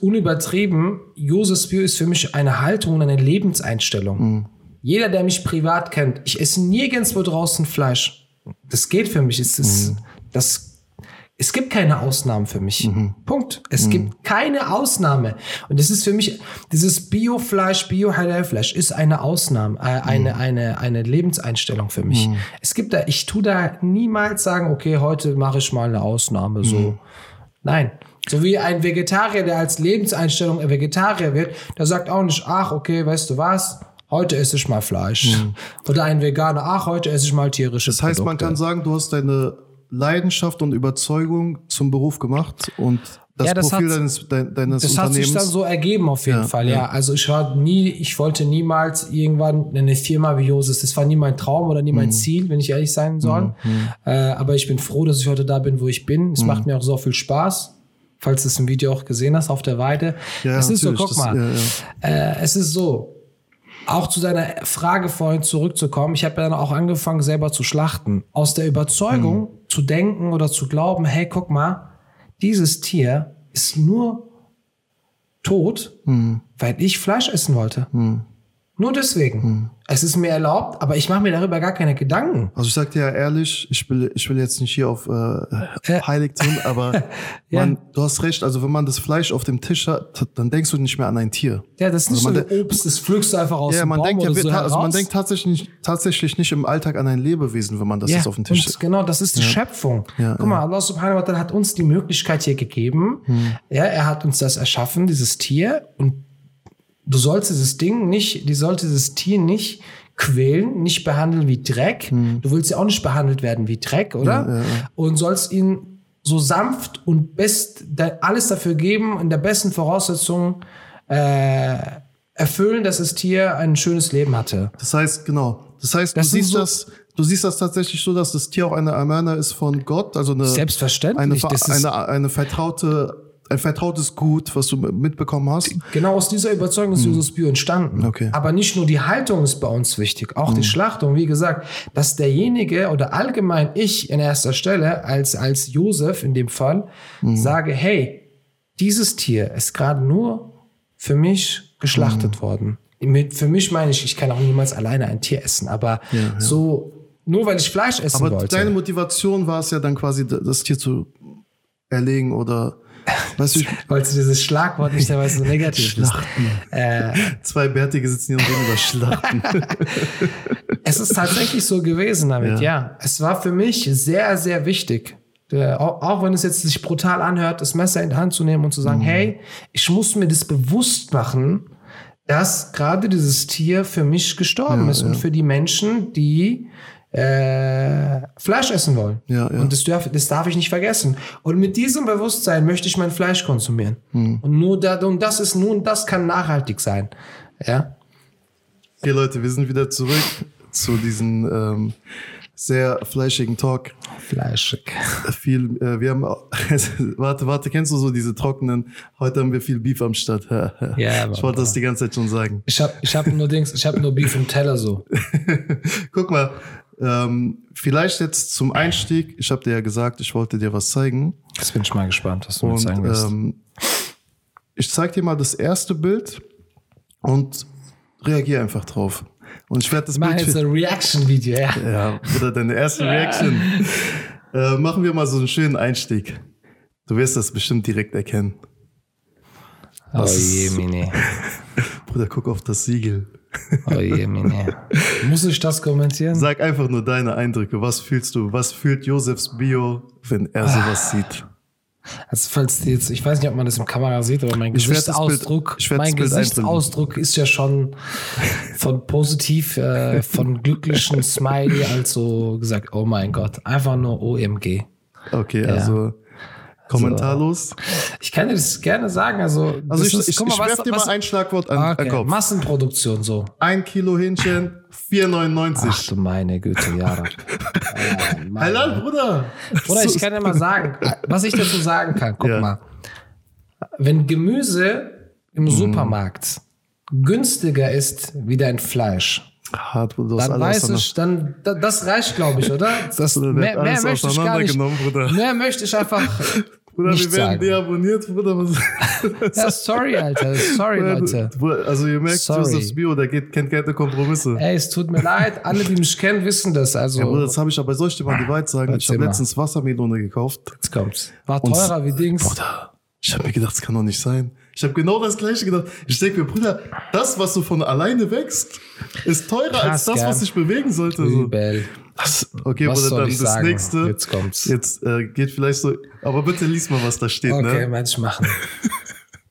unübertrieben, Josef Bio ist für mich eine Haltung und eine Lebenseinstellung. Mhm. Jeder, der mich privat kennt, ich esse nirgendwo draußen Fleisch. Das geht für mich. Es ist, Mhm. das Es gibt keine Ausnahmen für mich. Punkt. Es gibt keine Ausnahme. Und das ist für mich, dieses Biofleisch, Bio-Halal-Fleisch ist eine Ausnahme, äh, eine, eine, eine Lebenseinstellung für mich. Es gibt da, ich tu da niemals sagen, okay, heute mache ich mal eine Ausnahme, so. Nein. So wie ein Vegetarier, der als Lebenseinstellung ein Vegetarier wird, der sagt auch nicht, ach, okay, weißt du was? Heute esse ich mal Fleisch. Oder ein Veganer, ach, heute esse ich mal tierische Das heißt, man Produkte. kann sagen, du hast deine Leidenschaft und Überzeugung zum Beruf gemacht und das, Ja, das Profil hat- deines, dein- deines Das hat sich Unternehmens. dann so ergeben auf jeden Ja, Fall, ja. Also ich war nie, ich wollte niemals irgendwann eine Firma wie Josis. Das war nie mein Traum oder nie Mhm. mein Ziel, wenn ich ehrlich sein soll. Äh, aber ich bin froh, dass ich heute da bin, wo ich bin. Mhm. Es macht mir auch so viel Spaß. Falls du es im Video auch gesehen hast auf der Weide. Ja, es ist so, guck das- mal, ja, Äh, es ist so, auch zu deiner Frage vorhin zurückzukommen, ich habe ja dann auch angefangen, selber zu schlachten. Aus der Überzeugung Hm. Zu denken oder zu glauben, hey, guck mal, dieses Tier ist nur tot, Hm. weil ich Fleisch essen wollte. Nur deswegen. Hm. Es ist mir erlaubt, aber ich mache mir darüber gar keine Gedanken. Also ich sag dir ja ehrlich, ich will, ich will jetzt nicht hier auf äh, heilig tun, aber Ja. man, du hast recht, also wenn man das Fleisch auf dem Tisch hat, dann denkst du nicht mehr an ein Tier. Ja, das ist nicht Also so ein Obst, das pflückst du einfach aus Ja, dem man Baum denkt ja, so also man denkt tatsächlich, tatsächlich nicht im Alltag an ein Lebewesen, wenn man das Ja, jetzt auf dem Tisch und genau, das ist die Schöpfung. Ja, Guck mal, Allah subhanahu wa ta'ala hat uns die Möglichkeit hier gegeben. Hm. Ja, er hat uns das erschaffen, dieses Tier. Und du sollst dieses Ding nicht, die sollte dieses Tier nicht quälen, nicht behandeln wie Dreck. Du willst ja auch nicht behandelt werden wie Dreck, oder? Ja, ja, ja. Und sollst ihn so sanft und best, alles dafür geben, in der besten Voraussetzung äh, erfüllen, dass das Tier ein schönes Leben hatte. Das heißt, genau. Das heißt, Das du siehst so- das, du siehst das tatsächlich so, dass das Tier auch eine Amana ist von Gott, also eine, Selbstverständlich, eine, eine, eine vertraute, ein vertrautes Gut, was du mitbekommen hast. Genau aus dieser Überzeugung ist Jesus Bio entstanden. Okay. Aber nicht nur die Haltung ist bei uns wichtig, auch die Schlachtung. Wie gesagt, dass derjenige oder allgemein ich in erster Stelle als, als Josef in dem Fall Mhm. sage, hey, dieses Tier ist gerade nur für mich geschlachtet Mhm. worden. Mit, für mich meine ich, ich kann auch niemals alleine ein Tier essen, aber so, nur weil ich Fleisch essen Aber wollte. deine Motivation war es ja dann quasi, das Tier zu erlegen oder, weißt du, ich, weil du dieses Schlagwort nicht dabei so negativ ist. Äh, zwei Bärtige sitzen hier und reden über Schlachten. Es ist tatsächlich so gewesen damit, ja. Es war für mich sehr, sehr wichtig. äh, Auch, auch wenn es jetzt sich brutal anhört, das Messer in die Hand zu nehmen und zu sagen, hey, ich muss mir das bewusst machen, dass gerade dieses Tier für mich gestorben ist und für die Menschen, die äh, Fleisch essen wollen. Ja, ja. Und das darf, das darf ich nicht vergessen. Und mit diesem Bewusstsein möchte ich mein Fleisch konsumieren. Hm. Und nur da, und das ist nun, das kann nachhaltig sein. Ja. Okay, Leute, wir sind wieder zurück zu diesem ähm, sehr fleischigen Talk. Fleischig. Viel, äh, wir haben, warte, warte, kennst du so diese trockenen? Heute haben wir viel Beef am Start. Ja, ich wollte das die ganze Zeit schon sagen. Ich habe ich hab nur Dings, ich habe nur Beef im Teller so. Guck mal, ähm, vielleicht jetzt zum Einstieg. Ich habe dir ja gesagt, ich wollte dir was zeigen. Das bin ich mal gespannt, was du mir Und zeigen wirst. ähm, ich zeig dir mal das erste Bild und reagier einfach drauf. Und ich werde das Mach Bild jetzt ein Reaction-Video, ja. ja, oder deine erste Reaction. äh, machen wir mal so einen schönen Einstieg. Du wirst das bestimmt direkt erkennen. Oh je, Mini. Bruder, guck auf das Siegel. Oh je, Mini. Muss ich das kommentieren? Sag einfach nur deine Eindrücke. Was fühlst du? Was fühlt Josefs Bio, wenn er sowas sieht? Also falls die jetzt, ich weiß nicht, ob man das im Kamera sieht, aber mein Bild- Gesichtsausdruck, mein Gesichtsausdruck ist ja schon von positiv, äh, von glücklichen Smiley, also gesagt, oh mein Gott, einfach nur OMG. Okay, also kommentarlos. Ich kann dir das gerne sagen, also, Also ich, ist- ich, mal, ich was- werf dir was- mal ein Schlagwort an, okay, an Kopf. Massenproduktion so. Ein Kilo Hähnchen, 4,99. Ach du meine Güte, meine Halal, Bruder. Oder So- ich kann ja mal sagen, was ich dazu sagen kann. Guck Ja. mal. Wenn Gemüse im Mhm. Supermarkt günstiger ist wie dein Fleisch, Du hast dann weiß ich, dann da- das reicht, glaube ich, oder? Das, der mehr, alles möchte ich gar nicht. Bruder. Mehr möchte ich einfach Bruder, nicht wir werden sagen. deabonniert, Bruder. Ja, sorry, Alter. Sorry, Leute. Also ihr merkt, Sorry. Josephs Bio, der geht, kennt keine Kompromisse. Ey, es tut mir leid. Alle, die mich kennen, wissen das. Also, Ja, Bruder, das habe ich aber, dir mal die Wahrheit sagen? Ich habe letztens Wassermelone gekauft. jetzt kommt's. War teurer wie Dings. Bruder, ich habe mir gedacht, das kann doch nicht sein. Ich habe genau das gleiche gedacht. Ich denke mir, Bruder, das, was so von alleine wächst, ist teurer als Krass, das, gell? was sich bewegen sollte. So. Übel. Das, okay, Was Bruder, dann das sagen? nächste. Jetzt kommt's. Jetzt äh, geht vielleicht so, aber bitte lies mal, was da steht, Okay, ne? ich machen.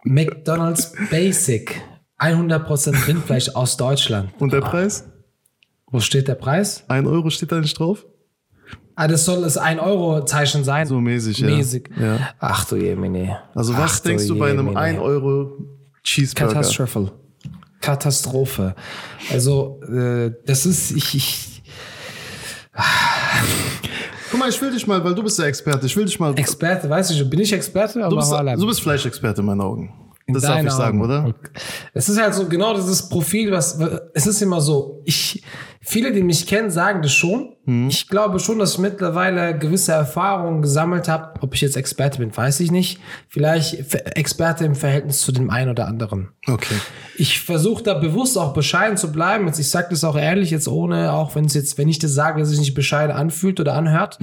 McDonald's Basic. 100% Rindfleisch aus Deutschland. Und der Preis? Wo steht der Preis? Ein Euro steht da nicht drauf? Ah, das soll das 1-Euro-Zeichen sein. So mäßig, ja. Mäßig. Ja. Ach du Jemine. Also was Ach du denkst du bei einem Jemine. 1 Euro Cheeseburger? Katastrophe. Katastrophe. Also, äh, das ist, ich, ich, Guck mal, ich will dich mal, weil du bist der Experte, ich will dich mal. Experte, weiß ich, bin ich Experte? du, Aber bist, voilà. du bist Fleischexperte in meinen Augen. In Das darf ich sagen, Augen. oder? Es ist halt so genau dieses Profil, was es ist immer so. Ich viele, die mich kennen, sagen das schon. Mhm. Ich glaube schon, dass ich mittlerweile gewisse Erfahrungen gesammelt habe. Ob ich jetzt Experte bin, weiß ich nicht. Vielleicht Experte im Verhältnis zu dem einen oder anderen. Okay. Ich versuche da bewusst auch bescheiden zu bleiben. Jetzt, ich sage das auch ehrlich, jetzt ohne, auch wenn es jetzt, wenn ich das sage, dass sich nicht bescheiden anfühlt oder anhört.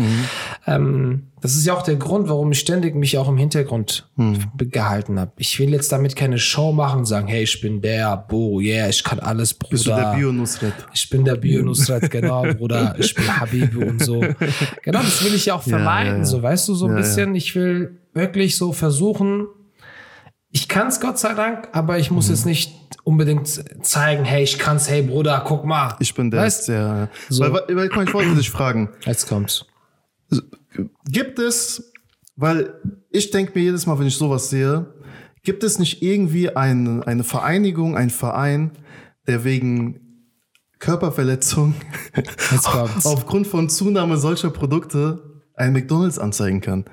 Ähm, das ist ja auch der Grund, warum ich ständig mich auch im Hintergrund be- gehalten habe. Ich will jetzt damit keine Show machen und sagen, hey, ich bin der, Bo, yeah, ich kann alles, Bruder. Bist du der Bio-Nusret? Ich bin der Bio-Nusrat, genau, Bruder. Ich bin Habibi und so. Genau, das will ich ja auch Ja, vermeiden, ja, ja. so, weißt du, so ein Ja, ja. bisschen. Ich will wirklich so versuchen, ich kann es Gott sei Dank, aber ich Mhm. muss jetzt nicht unbedingt zeigen, hey, ich kann's, hey, Bruder, guck mal. Ich bin der, Weißt- der. So. Weil, weil, weil, ich wollte dich fragen. Jetzt kommt's. Gibt es, weil ich denke mir jedes Mal, wenn ich sowas sehe, gibt es nicht irgendwie eine, eine Vereinigung, ein Verein, der wegen Körperverletzung aufgrund von Zunahme solcher Produkte ein McDonalds anzeigen kann?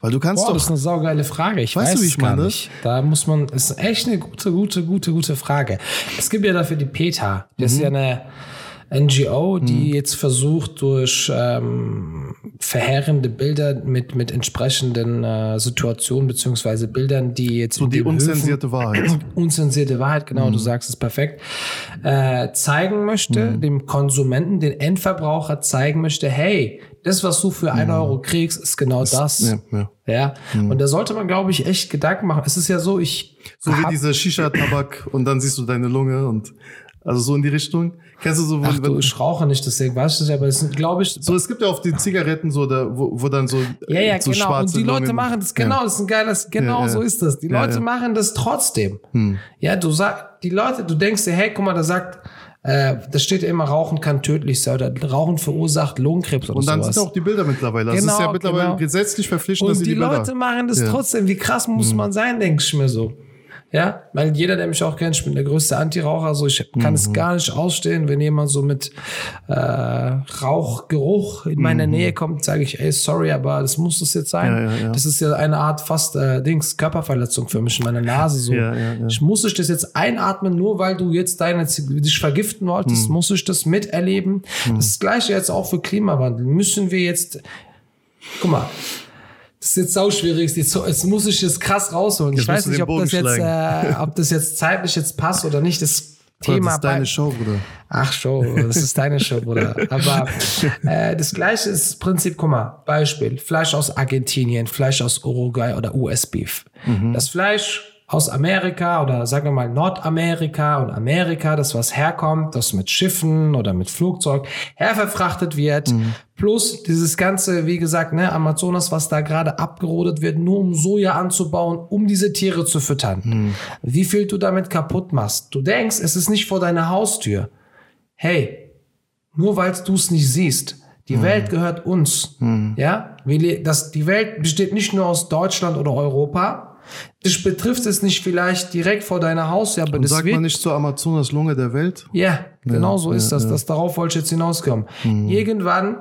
Weil du kannst Boah, das doch. ist eine saugeile Frage. Ich Weißt weiß du, wie ich gar meine? nicht. Da muss man, ist echt eine gute, gute, gute, gute Frage. Es gibt ja dafür die PETA. Das Mhm. ist ja eine NGO, die jetzt versucht, durch ähm, verheerende Bilder mit, mit entsprechenden äh, Situationen beziehungsweise Bildern, die jetzt so die den Höfen- unzensierte Wahrheit. unzensierte Wahrheit, genau, Mhm. du sagst es perfekt, äh, zeigen möchte, dem Konsumenten, den Endverbraucher zeigen möchte, hey, das, was du für ein Euro kriegst, ist genau das. Mhm. Ja, ja. Ja, und da sollte man, glaube ich, echt Gedanken machen. Es ist ja so, ich So wie hab- diese Shisha-Tabak und dann siehst du deine Lunge und also so in die Richtung. Kennst du so, wenn, Ach du, ich rauche nicht, deswegen weiß ich das, aber es glaube ich, so es gibt ja auf die Zigaretten so, da, wo, wo dann so, ja, ja, so genau. Und die Leute Lungen- machen das, genau, Ja. das ist ein geiles, genau Ja, ja. so ist das. Die Leute. Hm. machen das trotzdem. Ja, du sagst, die Leute, du denkst dir, hey, guck mal, da sagt, äh, da steht ja immer, Rauchen kann tödlich sein oder Rauchen verursacht Lungenkrebs oder Und dann sowas. sind auch die Bilder mittlerweile. Das ist Genau, ja mittlerweile genau. gesetzlich verpflichtend, dass Und sie die die Bilder. Leute machen das. Hm. trotzdem. Wie krass muss man sein, denke ich mir so. Ja, weil jeder, der mich auch kennt, ich bin der größte Anti-Raucher, so ich kann Mhm. es gar nicht ausstehen, wenn jemand so mit äh, Rauchgeruch in meine Nähe kommt, sage ich, ey, sorry, aber das muss das jetzt sein. Mhm. Ja, ja, ja. Das ist ja eine Art fast äh, Dings Körperverletzung für mich in meiner Nase so. Ich muss ich das jetzt einatmen, nur weil du jetzt deine dich vergiften Mhm. wolltest, muss ich das miterleben. Ist das gleiche jetzt auch für Klimawandel. Müssen wir jetzt Guck mal, das ist jetzt sau schwierig. Jetzt, jetzt muss ich das krass rausholen. Jetzt ich weiß nicht, ob das, jetzt, äh, ob das jetzt zeitlich jetzt passt oder nicht. Das Thema das ist deine Show, Bruder. Ach, Show, das ist deine Show, Bruder. Aber äh, das gleiche ist das Prinzip, guck mal, Beispiel, Fleisch aus Argentinien, Fleisch aus Uruguay oder US-Beef. Das Fleisch aus Amerika oder sagen wir mal Nordamerika und Amerika, das was herkommt, das mit Schiffen oder mit Flugzeug herverfrachtet wird, plus dieses ganze, wie gesagt, ne, Amazonas, was da gerade abgerodet wird, nur um Soja anzubauen, um diese Tiere zu füttern. Wie viel du damit kaputt machst. Du denkst, es ist nicht vor deiner Haustür hey, nur weil du es nicht siehst, die Welt gehört uns. Ja, Wir le- das, die Welt besteht nicht nur aus Deutschland oder Europa. Das betrifft es nicht vielleicht direkt vor deiner Haustür, aber Und das sagt man nicht zur Amazonas Lunge der Welt? ja, genau so ist ja, das. ja. das. Darauf wollte ich jetzt hinauskommen. Irgendwann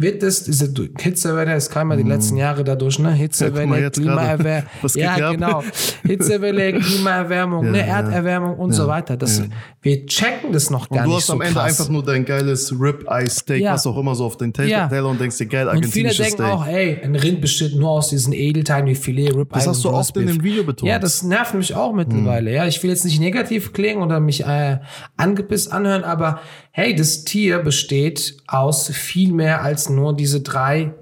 wird es, diese Hitzewelle, es kam ja die letzten Jahre dadurch, ne? Hitzewelle, Ja, Klimaerwärmung. Ja, genau. Hitzewelle, Klimaerwärmung, ne? ja. Erderwärmung und so weiter. Das, ja. Wir checken das noch gar Und du nicht hast so am Ende krass. einfach nur dein geiles Rib-Eye-Steak, Ja. was auch immer so auf den Teller Ja. Teller und denkst dir, geil, und viele argentinisches denken Steak. auch, ey, ein Rind besteht nur aus diesen Edelteilen wie Filet, Rib das hast du oft in dem Video betont. Ja, das nervt mich auch mittlerweile. Ja, ich will jetzt nicht negativ klingen oder mich äh, angepisst anhören, aber hey, das Tier besteht aus viel mehr als nur diese drei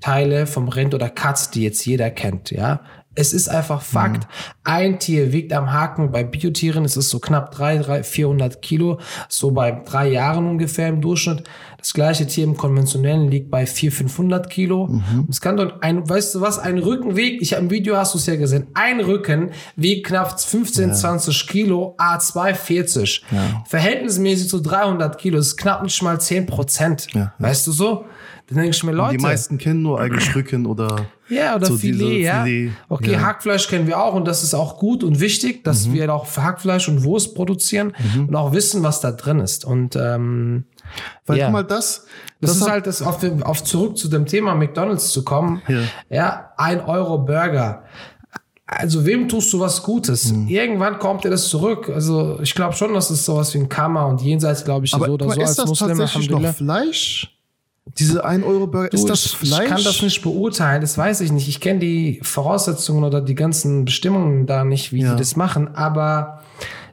Teile vom Rind oder Katz, die jetzt jeder kennt. Ja, es ist einfach Fakt. Ein Tier wiegt am Haken bei Biotieren, es ist so knapp 300, 400 Kilo, so bei drei Jahren ungefähr im Durchschnitt. Das gleiche Tier im konventionellen liegt bei 400, 500 Kilo. Und Es kann doch ein, weißt du was, ein Rücken wiegt, ich im Video hast du es ja gesehen, ein Rücken wiegt knapp 15, 20 Kilo, A2 40. Verhältnismäßig zu 300 Kilo, das ist knapp nicht mal 10 Prozent. Ja, ja. Weißt du so? Dann denke ich mir, Leute. Die meisten kennen nur eigentlich Rücken oder Ja, oder so Filet, ja. Filet, Okay, ja. Hackfleisch kennen wir auch und das ist auch gut und wichtig, dass Mhm. wir auch Hackfleisch und Wurst produzieren und auch wissen, was da drin ist. Und ähm, Weil Ja. guck mal, das, das, ist hat- halt das, auf, auf zurück zu dem Thema McDonalds zu kommen. Ja. ja ein Euro Burger. Also wem tust du was Gutes? Mhm. Irgendwann kommt dir das zurück. Also ich glaube schon, dass es sowas wie ein Karma und jenseits, glaube ich, aber so oder so mal, als ist das Muslim. tatsächlich noch. Fleisch? Diese 1-Euro-Burger, ist das ich, Fleisch? Ich kann das nicht beurteilen, das weiß ich nicht. Ich kenne die Voraussetzungen oder die ganzen Bestimmungen da nicht, wie Ja. die das machen. Aber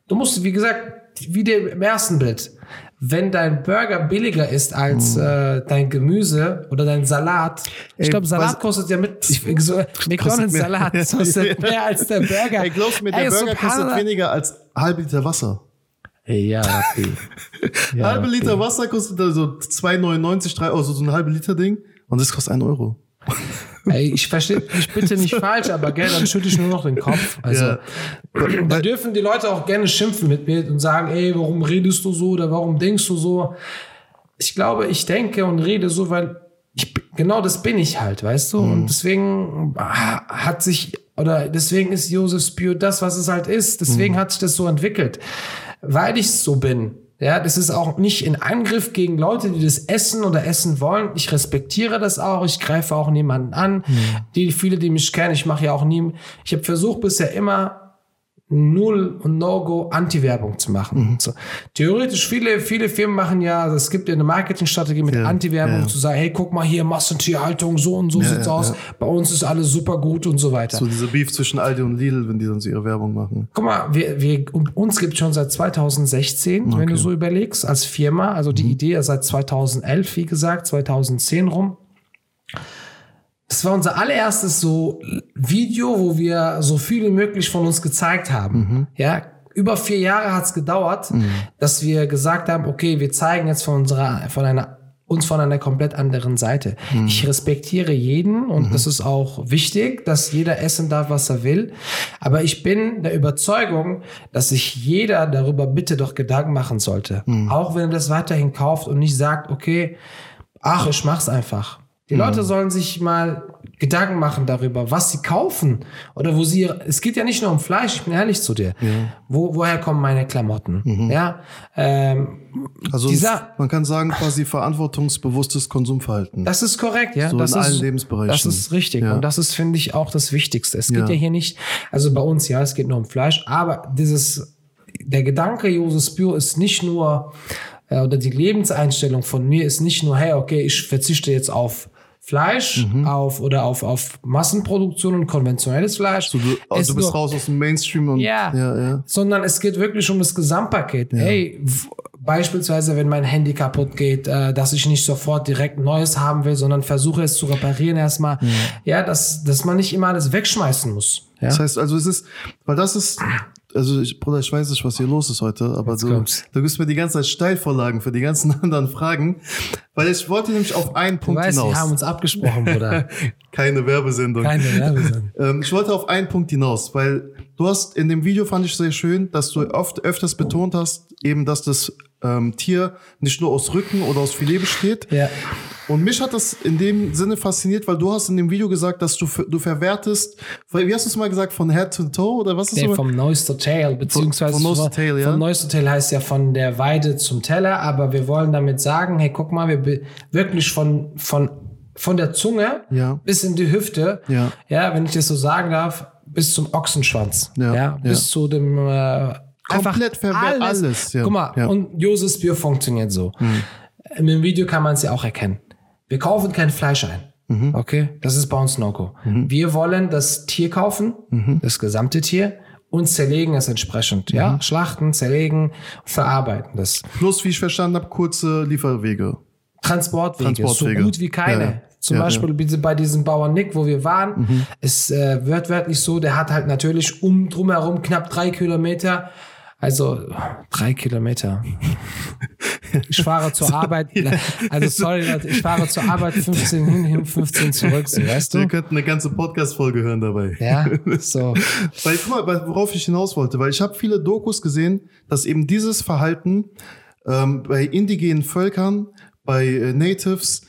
du musst, wie gesagt, wie der im ersten Bild, wenn dein Burger billiger ist als Hm. äh, dein Gemüse oder dein Salat. Ich Ey, glaube, Salat was- kostet ja mit ich, so, McDonald's. Salat kostet mehr als der Burger. Ey, glaub mir, der Ey, Burger kostet weniger als halbe Liter Wasser. Ja, Rabbi. Ja, halbe Rabbi. Liter Wasser kostet da so 2,99, 3 Euro, so ein halbe Liter Ding. Und das kostet 1 Euro. Ey, ich verstehe mich bitte nicht falsch, aber gell, dann schütte ich nur noch den Kopf. Also, Ja. da dürfen die Leute auch gerne schimpfen mit mir und sagen, ey, warum redest du so oder warum denkst du so? Ich glaube, ich denke und rede so, weil ich, genau das bin ich halt, weißt du? Mhm. Und deswegen ha- hat sich, oder deswegen ist Josef Spür das, was es halt ist. Mhm. Deswegen hat sich das so entwickelt. Weil ich so bin. Ja, das ist auch nicht in Angriff gegen Leute, die das essen oder essen wollen. Ich respektiere das auch. Ich greife auch niemanden an. Die viele, die mich kennen, ich mache ja auch nie. Ich habe versucht bisher immer Null und No-Go Anti-Werbung zu machen. So. Theoretisch viele, viele Firmen machen ja, es gibt ja eine Marketingstrategie mit Ja, Anti-Werbung ja. zu sagen, hey, guck mal hier, Massentierhaltung, so und so sieht's ja, aus. ja. Bei uns ist alles super gut und so weiter. So dieser Beef zwischen Aldi und Lidl, wenn die dann so ihre Werbung machen. Guck mal, wir, wir, uns gibt schon seit 2016, wenn du so überlegst, als Firma. Also die Idee ist seit 2011, wie gesagt, 2010 rum. Das war unser allererstes so Video, wo wir so viel wie möglich von uns gezeigt haben. Ja, über vier Jahre hat es gedauert, dass wir gesagt haben, okay, wir zeigen jetzt von unserer, von einer uns von einer komplett anderen Seite. Ich respektiere jeden und das ist auch wichtig, dass jeder essen darf, was er will. Aber ich bin der Überzeugung, dass sich jeder darüber bitte doch Gedanken machen sollte. Auch wenn er das weiterhin kauft und nicht sagt, okay, ach, ich mach's einfach. Die Leute sollen sich mal Gedanken machen darüber, was sie kaufen oder wo sie. Es geht ja nicht nur um Fleisch. Ich bin ehrlich zu dir. Wo, woher kommen meine Klamotten? Ja. Ähm, Also Dieser- man kann sagen, quasi verantwortungsbewusstes Konsumverhalten. Das ist korrekt, ja. So das in ist, allen Lebensbereichen. Das ist richtig. Ja. Und das ist, finde ich, auch das Wichtigste. Es geht Ja. ja hier nicht, also bei uns, ja, es geht nur um Fleisch, aber dieses, der Gedanke Josef Bio ist nicht nur, äh, oder die Lebenseinstellung von mir ist nicht nur, hey, okay, ich verzichte jetzt auf Fleisch, Mhm. auf oder auf, auf Massenproduktion und konventionelles Fleisch. so, du, oh, du bist nur- raus aus dem Mainstream und ja, ja, ja. sondern es geht wirklich um das Gesamtpaket. Hey, w- beispielsweise, wenn mein Handy kaputt geht, äh, dass ich nicht sofort direkt neues haben will, sondern versuche es zu reparieren erstmal. Ja, dass, dass man nicht immer alles wegschmeißen muss. Ja? Das heißt, also es ist, weil das ist, also ich, Bruder, ich weiß nicht, was hier los ist heute, aber du, kommt's. du gibst mir die ganze Zeit Steilvorlagen für die ganzen anderen Fragen, weil ich wollte nämlich auf einen du Punkt weißt, wir hinaus. haben uns abgesprochen, Bruder. Keine Werbesendung. Keine Werbesendung. Ähm, ich wollte auf einen Punkt hinaus, weil du hast in dem Video fand ich sehr schön, dass du oft öfters betont hast, eben, dass das ähm, Tier nicht nur aus Rücken oder aus Filet besteht. Ja. Und mich hat das in dem Sinne fasziniert, weil du hast in dem Video gesagt, dass du du verwertest, wie hast du es mal gesagt, von Head to Toe oder was ist Nee, so? vom Nose to Tail, beziehungsweise von Nose to Tail, ja. Von Nose to Tail heißt ja von der Weide zum Teller, aber wir wollen damit sagen, hey, guck mal, wir wirklich von, von von der Zunge Ja. bis in die Hüfte. Ja. Ja, wenn ich das so sagen darf, bis zum Ochsenschwanz. Ja, Ja. bis zu dem äh, Komplett verwe- alles, ja. Guck mal, Ja. und Joses Bier funktioniert so. Im Video kann man es ja auch erkennen. Wir kaufen kein Fleisch ein. Mhm. Okay, das ist bei uns No-Go. Wir wollen das Tier kaufen, Mhm. das gesamte Tier, und zerlegen es entsprechend. Ja, Mhm. schlachten, zerlegen, verarbeiten das. Plus, wie ich verstanden habe, kurze Lieferwege. Transportwege, Transportwege. so gut wie keine. Ja, ja. Zum Ja, Beispiel bitte bei diesem Bauern Nick, wo wir waren, Mhm. es äh, wird wörtlich so, der hat halt natürlich um drumherum knapp drei Kilometer. Also drei Kilometer. Ich fahre zur Arbeit, also sorry, ich fahre zur Arbeit 15 hin, hin 15 zurück, so, weißt Wir du? könnten eine ganze Podcast-Folge hören dabei. Ja, so. Weil, guck mal, worauf ich hinaus wollte, weil ich habe viele Dokus gesehen, dass eben dieses Verhalten ähm, bei indigenen Völkern, bei äh, Natives,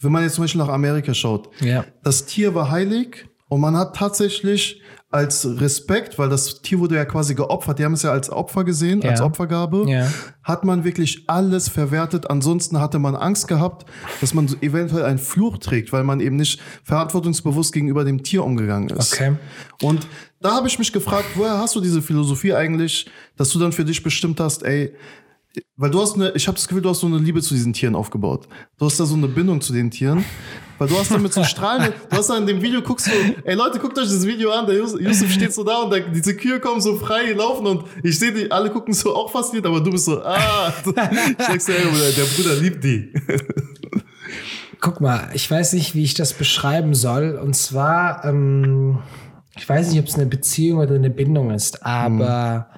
wenn man jetzt zum Beispiel nach Amerika schaut, Ja. das Tier war heilig und man hat tatsächlich als Respekt, weil das Tier wurde ja quasi geopfert, die haben es ja als Opfer gesehen, Ja. als Opfergabe, Ja. hat man wirklich alles verwertet. Ansonsten hatte man Angst gehabt, dass man eventuell einen Fluch trägt, weil man eben nicht verantwortungsbewusst gegenüber dem Tier umgegangen ist. Okay. Und da habe ich mich gefragt, woher hast du diese Philosophie eigentlich, dass du dann für dich bestimmt hast, ey, weil du hast eine, ich habe das Gefühl, du hast so eine Liebe zu diesen Tieren aufgebaut. Du hast da so eine Bindung zu den Tieren, weil du hast damit so Strahlen, du hast da in dem Video, guckst du, ey Leute, guckt euch das Video an, der Yus- Yusuf steht so da und da, diese Kühe kommen so frei laufen und ich sehe die, alle gucken so auch fasziniert, aber du bist so, ah, ich sag so, ey, der Bruder liebt die. Guck mal, ich weiß nicht, wie ich das beschreiben soll. Und zwar, ähm, ich weiß nicht, ob es eine Beziehung oder eine Bindung ist, aber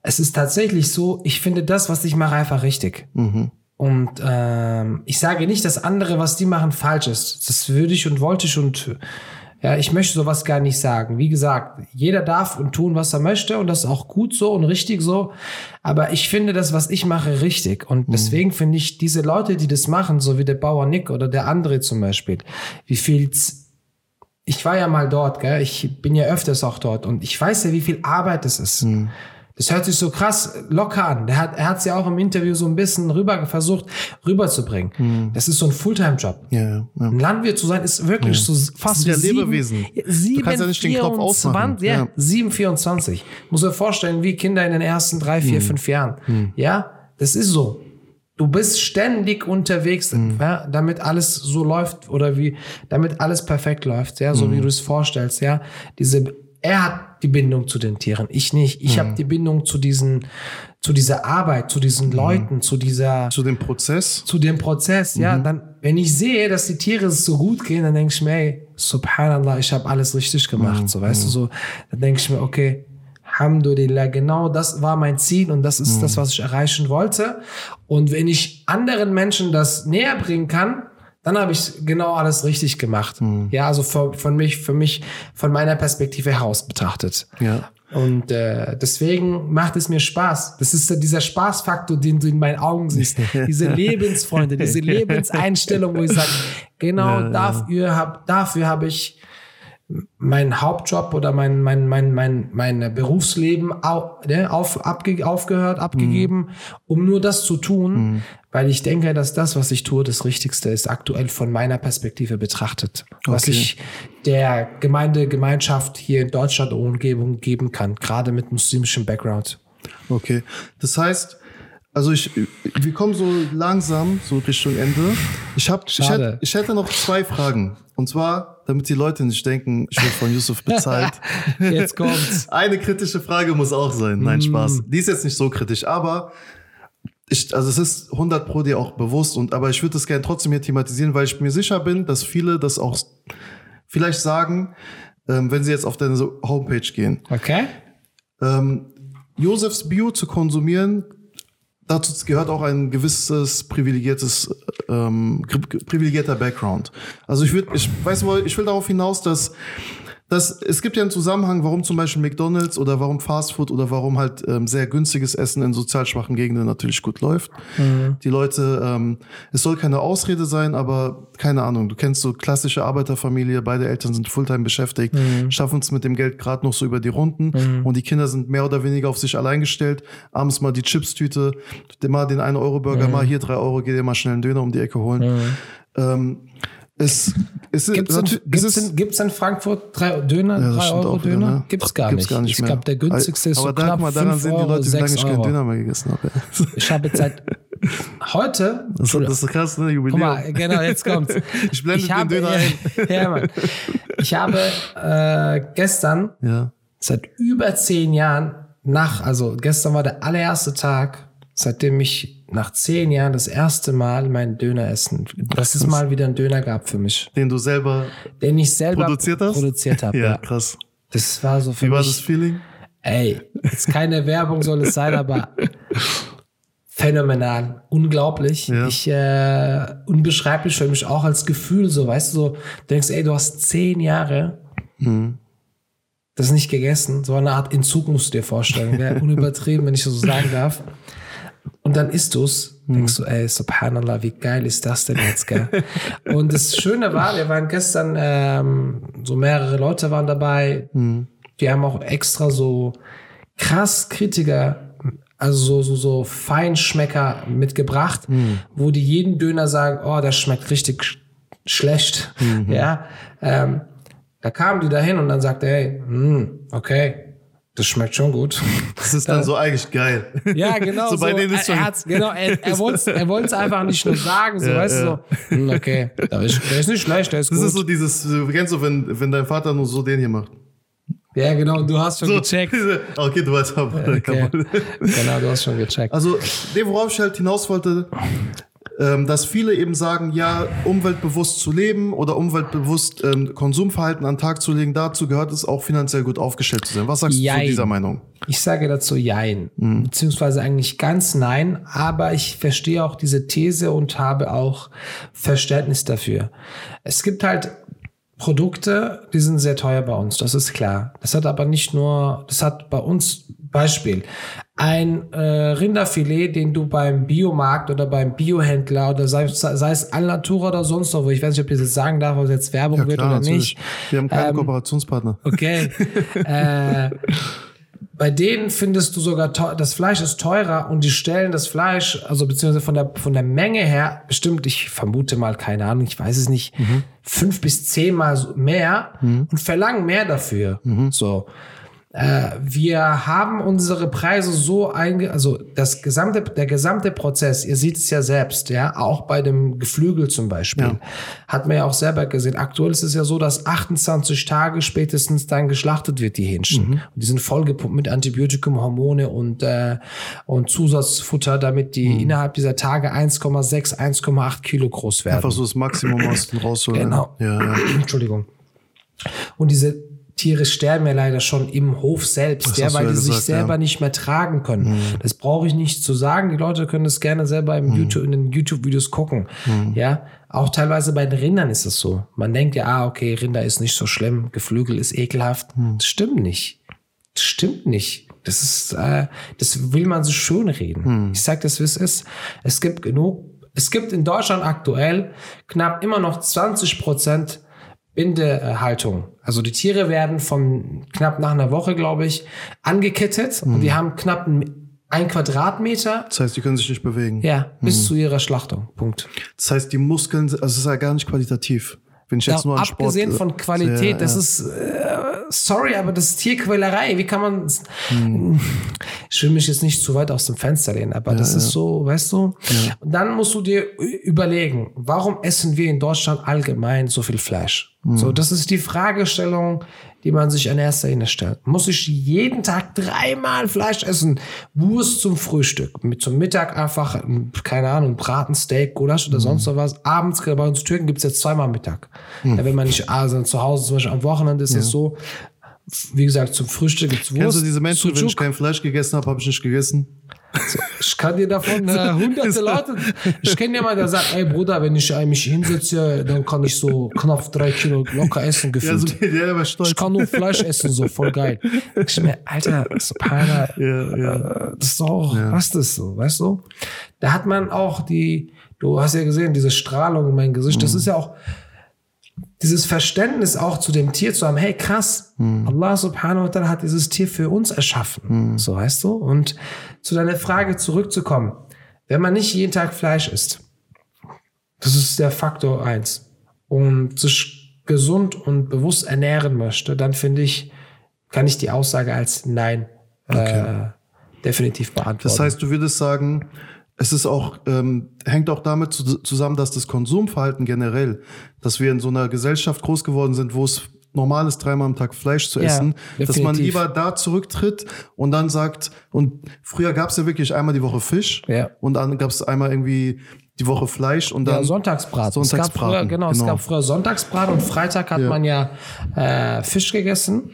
es ist tatsächlich so, ich finde das, was ich mache, einfach richtig. Und ähm, ich sage nicht, dass andere, was die machen, falsch ist. Das würde ich und wollte ich und ja, ich möchte sowas gar nicht sagen. Wie gesagt, jeder darf und tun, was er möchte und das ist auch gut so und richtig so. Aber ich finde das, was ich mache, richtig. Und deswegen finde ich diese Leute, die das machen, so wie der Bauer Nick oder der andere zum Beispiel, wie viel ich war ja mal dort, gell? ich bin ja öfters auch dort und ich weiß ja, wie viel Arbeit es ist. Das hört sich so krass locker an. Der hat, er hat es ja auch im Interview so ein bisschen rüber versucht rüberzubringen. Das ist so ein Fulltime-Job. Ja, ja. Ein Landwirt zu sein ist wirklich so fast ja wie sieben- Lebewesen. Du Sieben, kannst ja nicht den Kopf ausmachen. 24, ja, Ja. 7, 24. Muss dir vorstellen, wie Kinder in den ersten drei, Hm. vier, fünf Jahren. Ja, das ist so. Du bist ständig unterwegs, Hm. ja, damit alles so läuft oder wie, damit alles perfekt läuft, ja, Hm. so wie du es vorstellst, ja. Diese, er hat die Bindung zu den Tieren, ich nicht. Ich Hm. habe die Bindung zu diesen, zu dieser Arbeit, zu diesen Leuten, zu dieser, Zu dem Prozess. zu dem Prozess, ja, Mhm. dann, wenn ich sehe, dass die Tiere es so gut gehen, dann denke ich mir, ey, subhanallah, ich habe alles richtig gemacht, Mhm. so, weißt du, so, dann denke ich mir, okay, Alhamdulillah, genau das war mein Ziel und das ist Mhm. das, was ich erreichen wollte. Und wenn ich anderen Menschen das näher bringen kann, dann habe ich genau alles richtig gemacht. Mhm. Ja, also für, von mich, für mich, von meiner Perspektive heraus betrachtet. Ja. Und äh, deswegen macht es mir Spaß. Das ist ja dieser Spaßfaktor, den du in meinen Augen siehst. Diese Lebensfreunde, diese Lebenseinstellung, wo ich sage, genau dafür habe dafür hab ich meinen Hauptjob oder mein, mein, mein, mein, mein Berufsleben au, ne, auf, abge, aufgehört, abgegeben, um nur das zu tun, weil ich denke, dass das, was ich tue, das Richtigste ist, aktuell von meiner Perspektive betrachtet. Was Okay. ich der Gemeinde, Gemeinschaft hier in Deutschland und Umgebung geben kann, gerade mit muslimischem Background. Okay. Das heißt, also ich, wir kommen so langsam so Richtung Ende. Ich habe, ich hätte, ich hätte noch zwei Fragen. Und zwar, damit die Leute nicht denken, ich werde von Yusuf bezahlt. Jetzt kommt's. Eine kritische Frage muss auch sein. Nein, Mm. Spaß. Die ist jetzt nicht so kritisch, aber ich, also es ist 100 pro dir auch bewusst und, aber ich würde das gerne trotzdem hier thematisieren, weil ich mir sicher bin, dass viele das auch vielleicht sagen, ähm, wenn sie jetzt auf deine Homepage gehen. Okay? Ähm, Josefs Bio zu konsumieren, dazu gehört auch ein gewisses privilegiertes, ähm, pri- privilegierter Background. Also ich würde, ich weiß wohl, ich will darauf hinaus, dass dass es gibt ja einen Zusammenhang, warum zum Beispiel McDonalds oder warum Fastfood oder warum halt ähm, sehr günstiges Essen in sozial schwachen Gegenden natürlich gut läuft. Die Leute, ähm, es soll keine Ausrede sein, aber keine Ahnung, du kennst so klassische Arbeiterfamilie, beide Eltern sind Fulltime beschäftigt, schaffen es mit dem Geld gerade noch so über die Runden und die Kinder sind mehr oder weniger auf sich allein gestellt. Abends mal die Chipstüte, mal den 1-Euro-Burger, mal hier 3 Euro, geh dir mal schnell einen Döner um die Ecke holen. Ähm, Es, es, gibt's, es in, Frankfurt drei Döner, Ja, drei Euro auch wieder, Döner? ne? Gibt's gar Gibt's nicht. gar nicht ich glaube, der günstigste ist aber so da, knapp guck mal, daran 5 sehen die Leute, wie lange 6 ich keinen. Döner mehr gegessen habe. Ich habe jetzt seit heute, Das, das ist krass, ne? guck Jubiläum. mal, genau, jetzt kommt's. Ich blende den habe, Döner ein. ja, Mann. Ich habe äh, gestern Ja. seit über zehn Jahren nach, also gestern war der allererste Tag, seitdem ich nach zehn Jahren das erste Mal meinen Döner essen, dass es mal wieder einen Döner gab für mich, Den du selber den ich selber produziert hast? produziert habe. Ja, Ja. krass. Das war so für Wie war mich. das Feeling? Ey, jetzt keine Werbung soll es sein, aber phänomenal, unglaublich. Ja. Ich äh, unbeschreiblich für mich auch als Gefühl, so weißt du, so denkst, ey, du hast zehn Jahre Mhm. das nicht gegessen, so eine Art Entzug musst du dir vorstellen, wäre unübertrieben, wenn ich so sagen darf. Und dann isst du's, denkst du, ey, subhanallah, wie geil ist das denn jetzt, gell? Und das Schöne war, wir waren gestern, ähm, so mehrere Leute waren dabei, die haben auch extra so krass Kritiker, also so, so, so Feinschmecker mitgebracht, wo die jeden Döner sagen, oh, der schmeckt richtig sch schlecht, ja. Ähm, da kamen die dahin und dann sagte, hey, hm, okay, das schmeckt schon gut. Das ist dann so eigentlich geil. Ja, genau. So bei denen ist er, schon- er hat's- genau, er, er wollte es er einfach nicht nur sagen, so, weißt du, so, hm, okay, der ist, der ist nicht schlecht, der ist Das gut. ist so dieses, du kennst du, wenn, wenn dein Vater nur so den hier macht. ja, genau, du hast schon So, gecheckt. Okay, du weißt aber. Okay. Genau, du hast schon gecheckt. Also, nee, worauf ich halt hinaus wollte, dass viele eben sagen, ja, umweltbewusst zu leben oder umweltbewusst ähm, Konsumverhalten an den Tag zu legen, dazu gehört es auch finanziell gut aufgestellt zu sein. Was sagst du Jein. zu dieser Meinung? Ich sage dazu Jein, Mhm. beziehungsweise eigentlich ganz Nein, aber ich verstehe auch diese These und habe auch Verständnis dafür. Es gibt halt Produkte, die sind sehr teuer bei uns, das ist klar. Das hat aber nicht nur, das hat bei uns Beispiel. Ein äh, Rinderfilet, den du beim Biomarkt oder beim Biohändler oder sei, sei es Alnatura oder sonst wo, ich weiß nicht, ob ich das jetzt sagen darf, ob es jetzt Werbung wird oder nicht. Wir haben keinen Ähm, Kooperationspartner. Okay. äh, bei denen findest du sogar, das Fleisch ist teurer und die stellen das Fleisch, also beziehungsweise von der, von der Menge her, bestimmt, ich vermute mal, keine Ahnung, ich weiß es nicht, fünf bis zehnmal mehr und verlangen mehr dafür. So. Äh, wir haben unsere Preise so einge, also das gesamte, der gesamte Prozess, ihr seht es ja selbst, ja, auch bei dem Geflügel zum Beispiel, Ja. hat man ja auch selber gesehen. Aktuell ist es ja so, dass 28 Tage spätestens dann geschlachtet wird, die Hähnchen. Und die sind vollgepumpt mit Antibiotikum, Hormone und, äh, und Zusatzfutter, damit die innerhalb dieser Tage 1,6, 1,8 Kilo groß werden. Einfach so das Maximum aus dem rausholen. Genau. Ja, ja. Entschuldigung. Und diese Tiere sterben ja leider schon im Hof selbst, Das ja, weil ja die sich gesagt, selber ja. Mhm. nicht mehr tragen können. Das brauche ich nicht zu sagen. Die Leute können das gerne selber im YouTube, in den YouTube-Videos gucken. Mhm. Ja, auch teilweise bei den Rindern ist es so. Man denkt ja, ah, okay, Rinder ist nicht so schlimm, Geflügel ist ekelhaft. Mhm. Das stimmt nicht. Das stimmt nicht. Das ist, äh, das will man so schön reden. Hm. Ich sag das, wie es ist. Es gibt genug, es gibt in Deutschland aktuell knapp immer noch 20 Prozent Bindehaltung. Also die Tiere werden von knapp nach einer Woche, glaube ich, angekettet und die haben knapp ein, Quadratmeter, Das heißt, die können sich nicht bewegen. ja, bis zu ihrer Schlachtung. Punkt. Das heißt, die Muskeln, also es ist ja gar nicht qualitativ. Wenn ich Ja, jetzt nur an Sport, abgesehen äh, von Qualität, ja, das ja. ist, äh, sorry, aber das ist Tierquälerei. Wie kann man, ich will mich jetzt nicht zu weit aus dem Fenster lehnen, aber das ist so, weißt du? Und dann musst du dir überlegen, warum essen wir in Deutschland allgemein so viel Fleisch? So, das ist die Fragestellung, die man sich in erster Linie stellt. Muss ich jeden Tag dreimal Fleisch essen? Wurst zum Frühstück, mit zum Mittag einfach, keine Ahnung, Braten, Steak, Gulasch oder sonst was. Abends, bei uns Türken gibt's jetzt zweimal Mittag. Ja, wenn man nicht also zu Hause, zum Beispiel am Wochenende ist es so, wie gesagt, zum Frühstück gibt's Wurst. Kennst du diese Menschen, wenn ich Sucuk. kein Fleisch gegessen habe, habe ich nicht gegessen? Ich kann dir davon äh, hunderte Leute. Ich kenne jemanden, der sagt, ey Bruder, wenn ich äh, mich hinsetze, dann kann ich so knapp drei Kilo locker essen Ja, so gefühlt. aber stolz. Ich kann nur Fleisch essen, so voll geil. Ich mir, Alter, Subhana, Ja, ja. äh, das ist doch, was ist das so, weißt du? Da hat man auch die, du hast ja gesehen, diese Strahlung in meinem Gesicht, das ist ja auch dieses Verständnis auch zu dem Tier zu haben, hey krass, Allah subhanahu wa ta'ala hat dieses Tier für uns erschaffen. So weißt du? Und zu deiner Frage zurückzukommen, wenn man nicht jeden Tag Fleisch isst, das ist der Faktor eins. und sich gesund und bewusst ernähren möchte, dann finde ich, kann ich die Aussage als Nein okay. äh, definitiv beantworten. Das heißt, du würdest sagen, es ist auch, ähm, hängt auch damit zu, zusammen, dass das Konsumverhalten generell, dass wir in so einer Gesellschaft groß geworden sind, wo es normal ist, dreimal am Tag Fleisch zu essen, ja, dass man lieber da zurücktritt und dann sagt, und früher gab es ja wirklich einmal die Woche Fisch ja. und dann gab es einmal irgendwie die Woche Fleisch und dann ja, Sonntagsbrat. Sonntagsbraten. Es gab früher, genau, genau, es gab früher Sonntagsbrat und Freitag hat man ja äh, Fisch gegessen.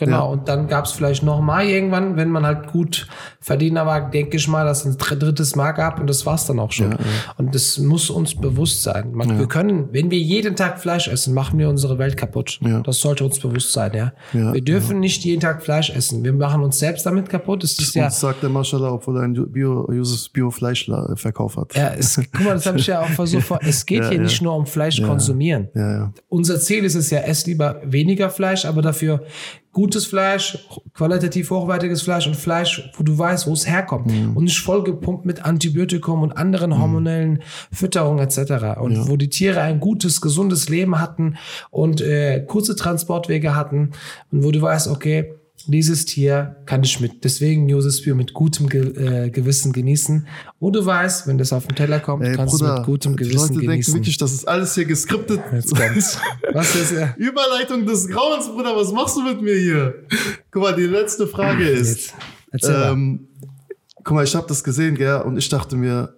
Genau, ja. und dann gab es vielleicht noch mal irgendwann, wenn man halt gut Verdiener war, denke ich mal, dass es ein drittes Mal gab und das war's dann auch schon. Ja, ja. Und das muss uns bewusst sein. Man, Wir können, wenn wir jeden Tag Fleisch essen, machen wir unsere Welt kaputt. Das sollte uns bewusst sein, ja. wir dürfen nicht jeden Tag Fleisch essen. Wir machen uns selbst damit kaputt. Das ist ja. Sagt der Maschallah, obwohl er ein Bio, Bio-Fleischverkauf hat. Ja, es, guck mal, das habe ich ja auch versucht. Es geht hier nicht nur um Fleisch konsumieren. Unser Ziel ist es ja, ess lieber weniger Fleisch, aber dafür gutes Fleisch, qualitativ hochwertiges Fleisch und Fleisch, wo du weißt, wo es herkommt mhm. und nicht vollgepumpt mit Antibiotikum und anderen mhm. hormonellen Fütterungen etc. Und ja. wo die Tiere ein gutes, gesundes Leben hatten und äh, kurze Transportwege hatten und wo du weißt, okay, dieses Tier kann ich mit, deswegen Josef Bio mit gutem Ge äh, Gewissen genießen. Und du weißt, wenn das auf den Teller kommt, Ey, kannst Bruder, du mit gutem Gewissen Leute genießen. denken wirklich, das ist alles hier geskriptet. Jetzt kommt's. Was ist ja? Überleitung des Grauens, Bruder, was machst du mit mir hier? Guck mal, die letzte Frage ist. Ähm, guck mal, ich habe das gesehen, gell, und ich dachte mir,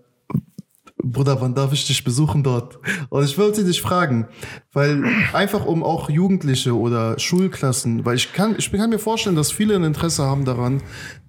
Bruder, wann darf ich dich besuchen dort? Und ich wollte dich fragen, weil einfach um auch Jugendliche oder Schulklassen, weil ich kann, ich kann mir vorstellen, dass viele ein Interesse haben daran,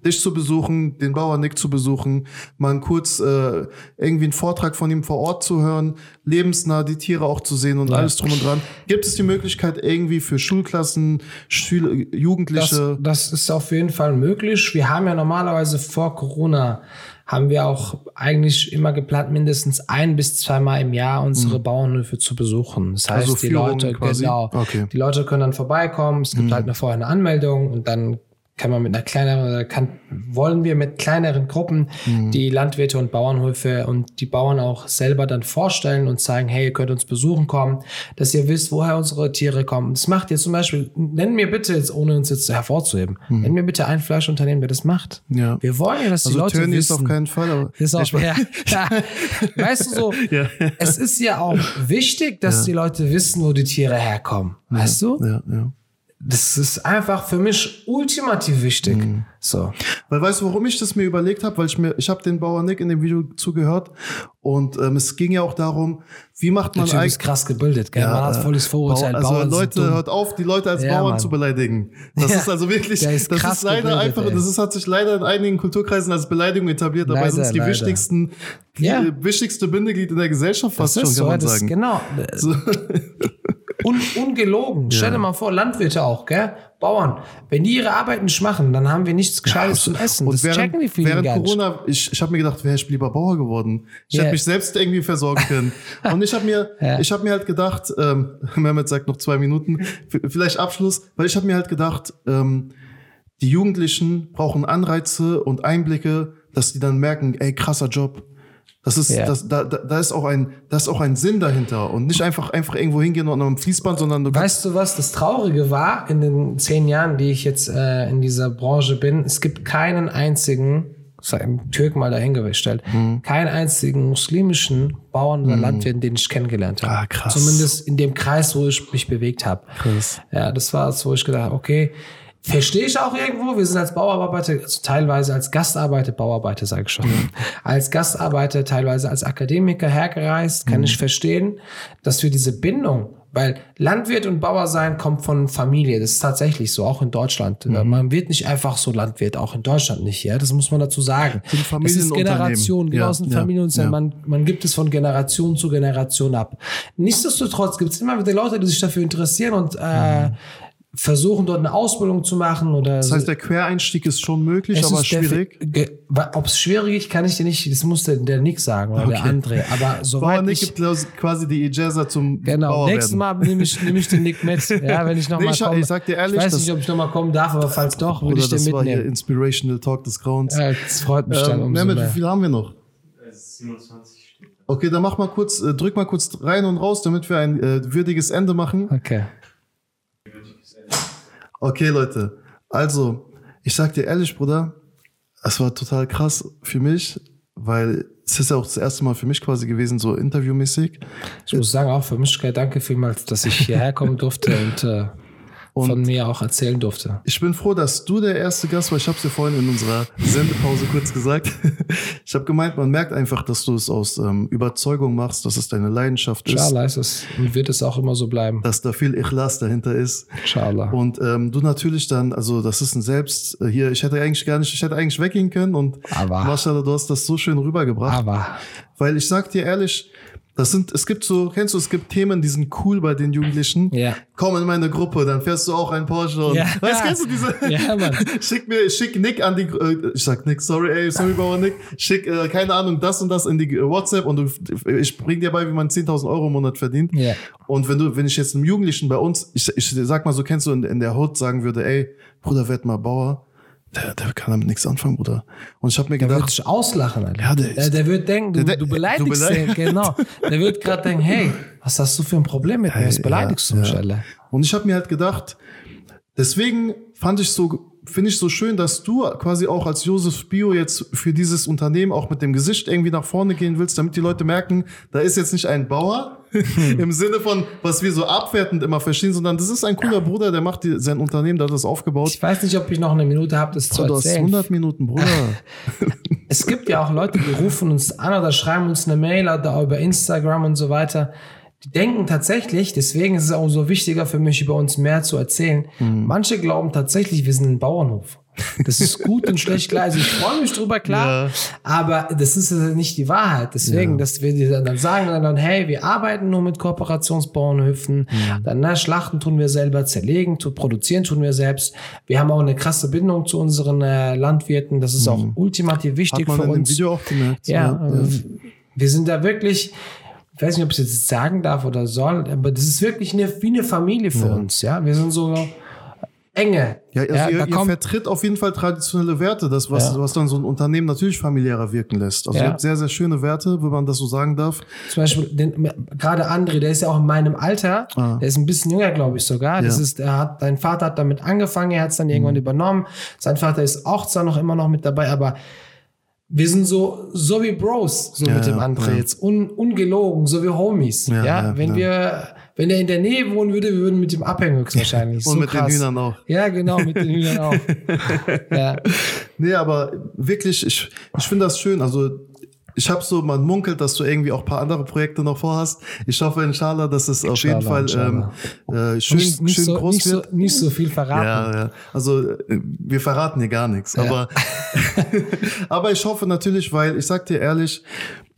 dich zu besuchen, den Bauer Nick zu besuchen, mal kurz äh, irgendwie einen Vortrag von ihm vor Ort zu hören, lebensnah die Tiere auch zu sehen und ja. alles drum und dran. Gibt es die Möglichkeit irgendwie für Schulklassen, Schül Jugendliche? Das, das ist auf jeden Fall möglich. Wir haben ja normalerweise vor Corona haben wir auch eigentlich immer geplant, mindestens ein bis zweimal im Jahr unsere mhm. Bauernhöfe zu besuchen. Das heißt, also die Leute, quasi? genau, okay. die Leute können dann vorbeikommen. Es gibt mhm. halt eine vorher eine Anmeldung und dann kann man mit einer kleineren, kann, wollen wir mit kleineren Gruppen mhm. die Landwirte und Bauernhöfe und die Bauern auch selber dann vorstellen und sagen, hey, ihr könnt uns besuchen kommen, dass ihr wisst, woher unsere Tiere kommen. Das macht ihr zum Beispiel, nennen mir bitte jetzt, ohne uns jetzt hervorzuheben, mhm. nennen mir bitte ein Fleischunternehmen, wer das macht. Ja. Wir wollen ja, dass die also Leute Tony wissen. ist auf keinen Fall, aber ist auch, ja, ja. Weißt du so, ja. es ist ja auch wichtig, dass die Leute wissen, wo die Tiere herkommen. Weißt du? Ja, ja das ist einfach für mich ultimativ wichtig. Mhm. So. Weil weißt du, warum ich das mir überlegt habe? Weil ich mir, ich habe den Bauer Nick in dem Video zugehört und ähm, es ging ja auch darum, wie macht man eigentlich krass gebildet, gell? Ja, man hat volles Vorurteil. Also Bauern Leute, hört auf, die Leute als ja, Bauern Mann. zu beleidigen. Das ja, ist also wirklich, ist das ist leider gebildet, einfach, ey. das ist, hat sich leider in einigen Kulturkreisen als Beleidigung etabliert, aber es ist die leider. wichtigsten, die wichtigste Bindeglied in der Gesellschaft fast schon, kann so, man sagen. Genau. So. Un, ungelogen. Ja. Stell dir mal vor, Landwirte auch, gell? Bauern. Wenn die ihre Arbeit nicht machen, dann haben wir nichts Gescheites ja, zum Essen. Und das während, checken die viele Während Corona, ich, ich habe mir gedacht, wäre ich lieber Bauer geworden. Ich yeah. hätte mich selbst irgendwie versorgen können. Und ich habe mir, ja. ich habe mir halt gedacht, ähm, Mehmet sagt noch zwei Minuten, vielleicht Abschluss, weil ich habe mir halt gedacht, ähm, die Jugendlichen brauchen Anreize und Einblicke, dass die dann merken, ey, krasser Job das ist, ja. das, da, da ist auch ein, da ist auch ein Sinn dahinter und nicht einfach, einfach irgendwo hingehen und am Fließband, sondern du Weißt du was? Das Traurige war in den zehn Jahren, die ich jetzt äh, in dieser Branche bin, es gibt keinen einzigen, Türk mal dahingestellt, mhm. keinen einzigen muslimischen Bauern oder mhm. Landwirt, den ich kennengelernt habe. Ah, krass. Zumindest in dem Kreis, wo ich mich bewegt habe. Krass. Ja, das war es, wo ich gedacht habe, okay, Verstehe ich auch irgendwo. Wir sind als Bauarbeiter, also teilweise als Gastarbeiter, Bauarbeiter sage ich schon, mhm. als Gastarbeiter, teilweise als Akademiker hergereist, kann mhm. ich verstehen, dass wir diese Bindung, weil Landwirt und Bauer sein kommt von Familie. Das ist tatsächlich so, auch in Deutschland. Mhm. Man wird nicht einfach so Landwirt, auch in Deutschland nicht, ja. Das muss man dazu sagen. Das ist Generation, genau, ja, aus den ja, Familienunternehmen. Ja. Man, man gibt es von Generation zu Generation ab. Nichtsdestotrotz gibt es immer wieder Leute, die sich dafür interessieren und äh, mhm versuchen dort eine Ausbildung zu machen oder. Das heißt, der Quereinstieg ist schon möglich, aber schwierig. Ob es schwierig ist, kann ich dir nicht, das muss der, der Nick sagen oder okay. der andere. Aber soweit Nick gibt quasi die Ijaza zum Genau, Bauer nächstes Mal nehme ich, nehm ich den Nick mit. Ja, wenn ich nochmal nee, komme. Ich sag dir ehrlich. Ich weiß nicht, ob ich nochmal kommen darf, aber falls doch, würde ich den das mitnehmen. Das war hier Inspirational Talk des Grauens. Ja, das freut mich ähm, dann umso Mehmet, wie viel haben wir noch? 27 steht. Okay, dann mach mal kurz, äh, drück mal kurz rein und raus, damit wir ein äh, würdiges Ende machen. Okay. Okay, Leute. Also, ich sag dir ehrlich, Bruder, es war total krass für mich, weil es ist ja auch das erste Mal für mich quasi gewesen, so interviewmäßig. Ich muss sagen, auch für mich, danke vielmals, dass ich hierher kommen durfte und äh, und von mir auch erzählen durfte. Ich bin froh, dass du der erste Gast war. Ich habe es dir vorhin in unserer Sendepause kurz gesagt. Ich habe gemeint, man merkt einfach, dass du es aus ähm, Überzeugung machst, dass es deine Leidenschaft ist. Inshallah ist es und wird es auch immer so bleiben. Dass da viel Ikhlas dahinter ist. Inshallah. Und ähm, du natürlich dann, also das ist ein Selbst, äh, hier, ich hätte eigentlich gar nicht, ich hätte eigentlich weggehen können und Aber. Mashallah, du hast das so schön rübergebracht. Aber. Weil ich sag dir ehrlich, das sind, es gibt so, kennst du, es gibt Themen, die sind cool bei den Jugendlichen. Ja. Komm in meine Gruppe, dann fährst du auch ein Porsche. Und, Ja. Weißt kennst du diese? Ja, Mann. schick mir, schick Nick an die, äh, ich sag Nick, sorry, ey, sorry, Bauer Nick. Schick, äh, keine Ahnung, das und das in die WhatsApp und du, ich bring dir bei, wie man 10.000 Euro im Monat verdient. Ja. Und wenn du, wenn ich jetzt einem Jugendlichen bei uns, ich, ich sag mal so, kennst du, in, in der Hood sagen würde, ey, Bruder, werd mal Bauer. Der, der kann damit nichts anfangen, Bruder. Und ich habe mir Der wird gedacht, dich auslachen, Alter. Ja, der ist- der, der wird denken, du, Der- du du beleidigst beleidig- den, genau. Der wird gerade denken, hey, was hast du für ein Problem mit mir? Was beleidigst du ja, mich, ja. Alter? Und ich habe mir halt gedacht, deswegen fand ich so, finde ich so schön, dass du quasi auch als Josef Bio jetzt für dieses Unternehmen auch mit dem Gesicht irgendwie nach vorne gehen willst, damit die Leute merken, da ist jetzt nicht ein Bauer im Sinne von, was wir so abwertend immer verstehen, sondern das ist ein cooler Bruder, der macht die, sein Unternehmen, der hat das aufgebaut. Ich weiß nicht, ob ich noch eine Minute habe, das zu Oh, du hast erzählen. 100 Minuten, Bruder. Es gibt ja auch Leute, die rufen uns an oder schreiben uns eine Mail oder über Instagram und so weiter. Die denken tatsächlich, deswegen ist es auch so wichtiger für mich, über uns mehr zu erzählen. Mhm. Manche glauben tatsächlich, wir sind ein Bauernhof. Das ist gut und schlecht klar. Also ich freue mich drüber, klar. Ja. Aber das ist ja nicht die Wahrheit. Deswegen, dass wir dir dann sagen, dann, hey, wir arbeiten nur mit Kooperationsbauernhöfen. Mhm. Dann, na, Schlachten tun wir selber, zerlegen, tu, produzieren tun wir selbst. Wir haben auch eine krasse Bindung zu unseren äh, Landwirten. Das ist auch ultimativ Mhm. Hat wichtig man für in dem uns. Video auch gemerkt. Ja, ja. äh, wir sind da wirklich, ich weiß nicht, ob ich es jetzt sagen darf oder soll, aber das ist wirklich eine, wie eine Familie für uns. Ja, wir sind so enge. Ja, also ja, ihr, ihr vertritt auf jeden Fall traditionelle Werte, das, was, Ja. was dann so ein Unternehmen natürlich familiärer wirken lässt. Also Ja. ihr habt sehr, sehr schöne Werte, wenn man das so sagen darf. zum Beispiel den, gerade André, der ist ja auch in meinem Alter, Ah. der ist ein bisschen jünger, glaube ich sogar. Das ist, er hat, dein Vater hat damit angefangen, er hat es dann irgendwann Mhm. übernommen. Sein Vater ist auch zwar noch immer noch mit dabei, aber wir sind so, so wie Bros, so mit dem André jetzt, Un, ungelogen, so wie Homies. Ja, wenn wir, wenn er in der Nähe wohnen würde, wir würden mit ihm abhängen höchstwahrscheinlich. Und so mit krass. den Hühnern auch. Ja, genau, mit den Hühnern auch. ja. Nee, aber wirklich, ich, ich finde das schön. Also ich habe so, man munkelt, dass du irgendwie auch ein paar andere Projekte noch vorhast. Ich hoffe, inshallah, dass es auf jeden Fall ähm, äh, schön, Nicht, nicht, schön so, groß nicht, so, wird. nicht so viel verraten. Ja, ja. Also äh, wir verraten hier gar nichts. Aber, aber ich hoffe natürlich, weil ich sag dir ehrlich,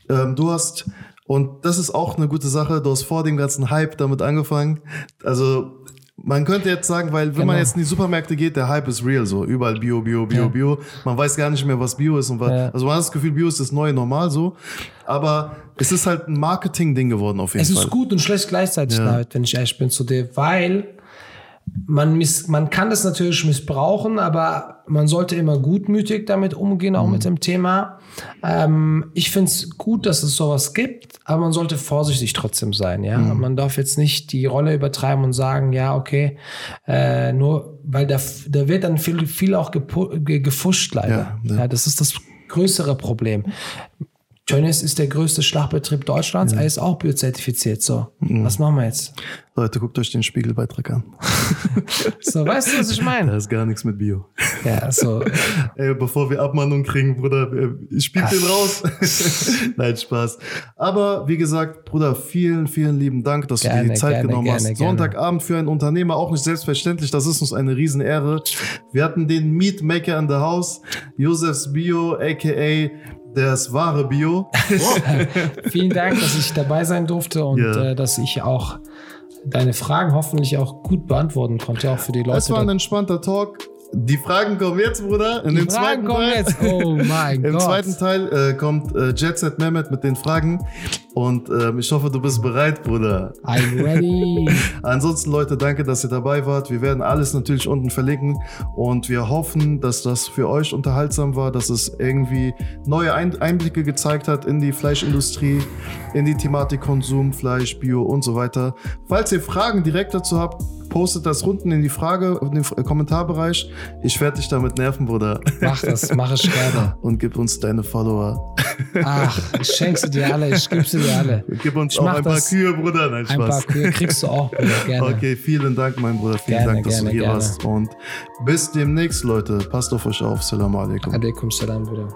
ähm, du hast, und das ist auch eine gute Sache, du hast vor dem ganzen Hype damit angefangen. Also man könnte jetzt sagen, weil wenn man Genau. jetzt in die Supermärkte geht, der Hype ist real so. Überall Bio, Bio, Bio, Ja. Bio. Man weiß gar nicht mehr, was Bio ist und was. Ja. Also man hat das Gefühl, Bio ist das neue Normal so. Aber es ist halt ein Marketing-Ding geworden auf jeden Es Fall. ist gut und schlecht gleichzeitig, Ja. David, wenn ich ehrlich bin zu dir, weil man, miss, man kann das natürlich missbrauchen, aber man sollte immer gutmütig damit umgehen, Mhm. auch mit dem Thema. Ähm, ich finde es gut, dass es sowas gibt, aber man sollte vorsichtig trotzdem sein. Ja, Mhm. Man darf jetzt nicht die Rolle übertreiben und sagen, ja, okay, äh, nur weil da, da wird dann viel, viel auch gefuscht leider. Ja, Ja, ja. das ist das größere Problem. Tönnies ist der größte Schlachtbetrieb Deutschlands. Er ist auch biozertifiziert. So, Mhm. was machen wir jetzt? Leute, guckt euch den Spiegelbeitrag an. So, weißt du, was ich Da meine? ist gar nichts mit Bio. Ja, so. Ey, bevor wir Abmahnung kriegen, Bruder, äh, ich spiel den raus. Nein, Spaß. Aber wie gesagt, Bruder, vielen, vielen lieben Dank, dass du dir Gerne, die Zeit gerne, genommen gerne, hast. gerne. Sonntagabend für einen Unternehmer auch nicht selbstverständlich. Das ist uns eine Riesenehre. Wir hatten den Meat Maker in the House, Josefs Bio, aka das wahre Bio. Vielen Dank, dass ich dabei sein durfte und Ja. äh, dass ich auch deine Fragen hoffentlich auch gut beantworten konnte, auch für die Leute. Es war ein entspannter Talk. Die Fragen kommen jetzt, Bruder. In die dem Fragen zweiten kommen Teil. jetzt. Oh mein Im Gott. zweiten Teil äh, kommt äh, Jet Set Mehmet mit den Fragen. Und ähm, ich hoffe, du bist bereit, Bruder. I'm ready. Ansonsten, Leute, danke, dass ihr dabei wart. Wir werden alles natürlich unten verlinken und wir hoffen, dass das für euch unterhaltsam war, dass es irgendwie neue Einblicke gezeigt hat in die Fleischindustrie, in die Thematik Konsum, Fleisch, Bio und so weiter. Falls ihr Fragen direkt dazu habt, postet das unten in die Frage, in den Kommentarbereich. Ich werde dich damit nerven, Bruder. Mach das, mach ich gerne. Und gib uns deine Follower. Ach, ich schenke sie dir alle, ich gebe sie dir alle. Gib uns ich auch ein paar Kühe, Bruder. Nein, ein paar Kühe kriegst du auch, Bruder, gerne. Okay, vielen Dank, mein Bruder. Vielen gerne, Dank, dass gerne, du hier gerne. warst. Und bis demnächst, Leute. Passt auf euch auf. Salam alaikum. Alaikum salam, Bruder.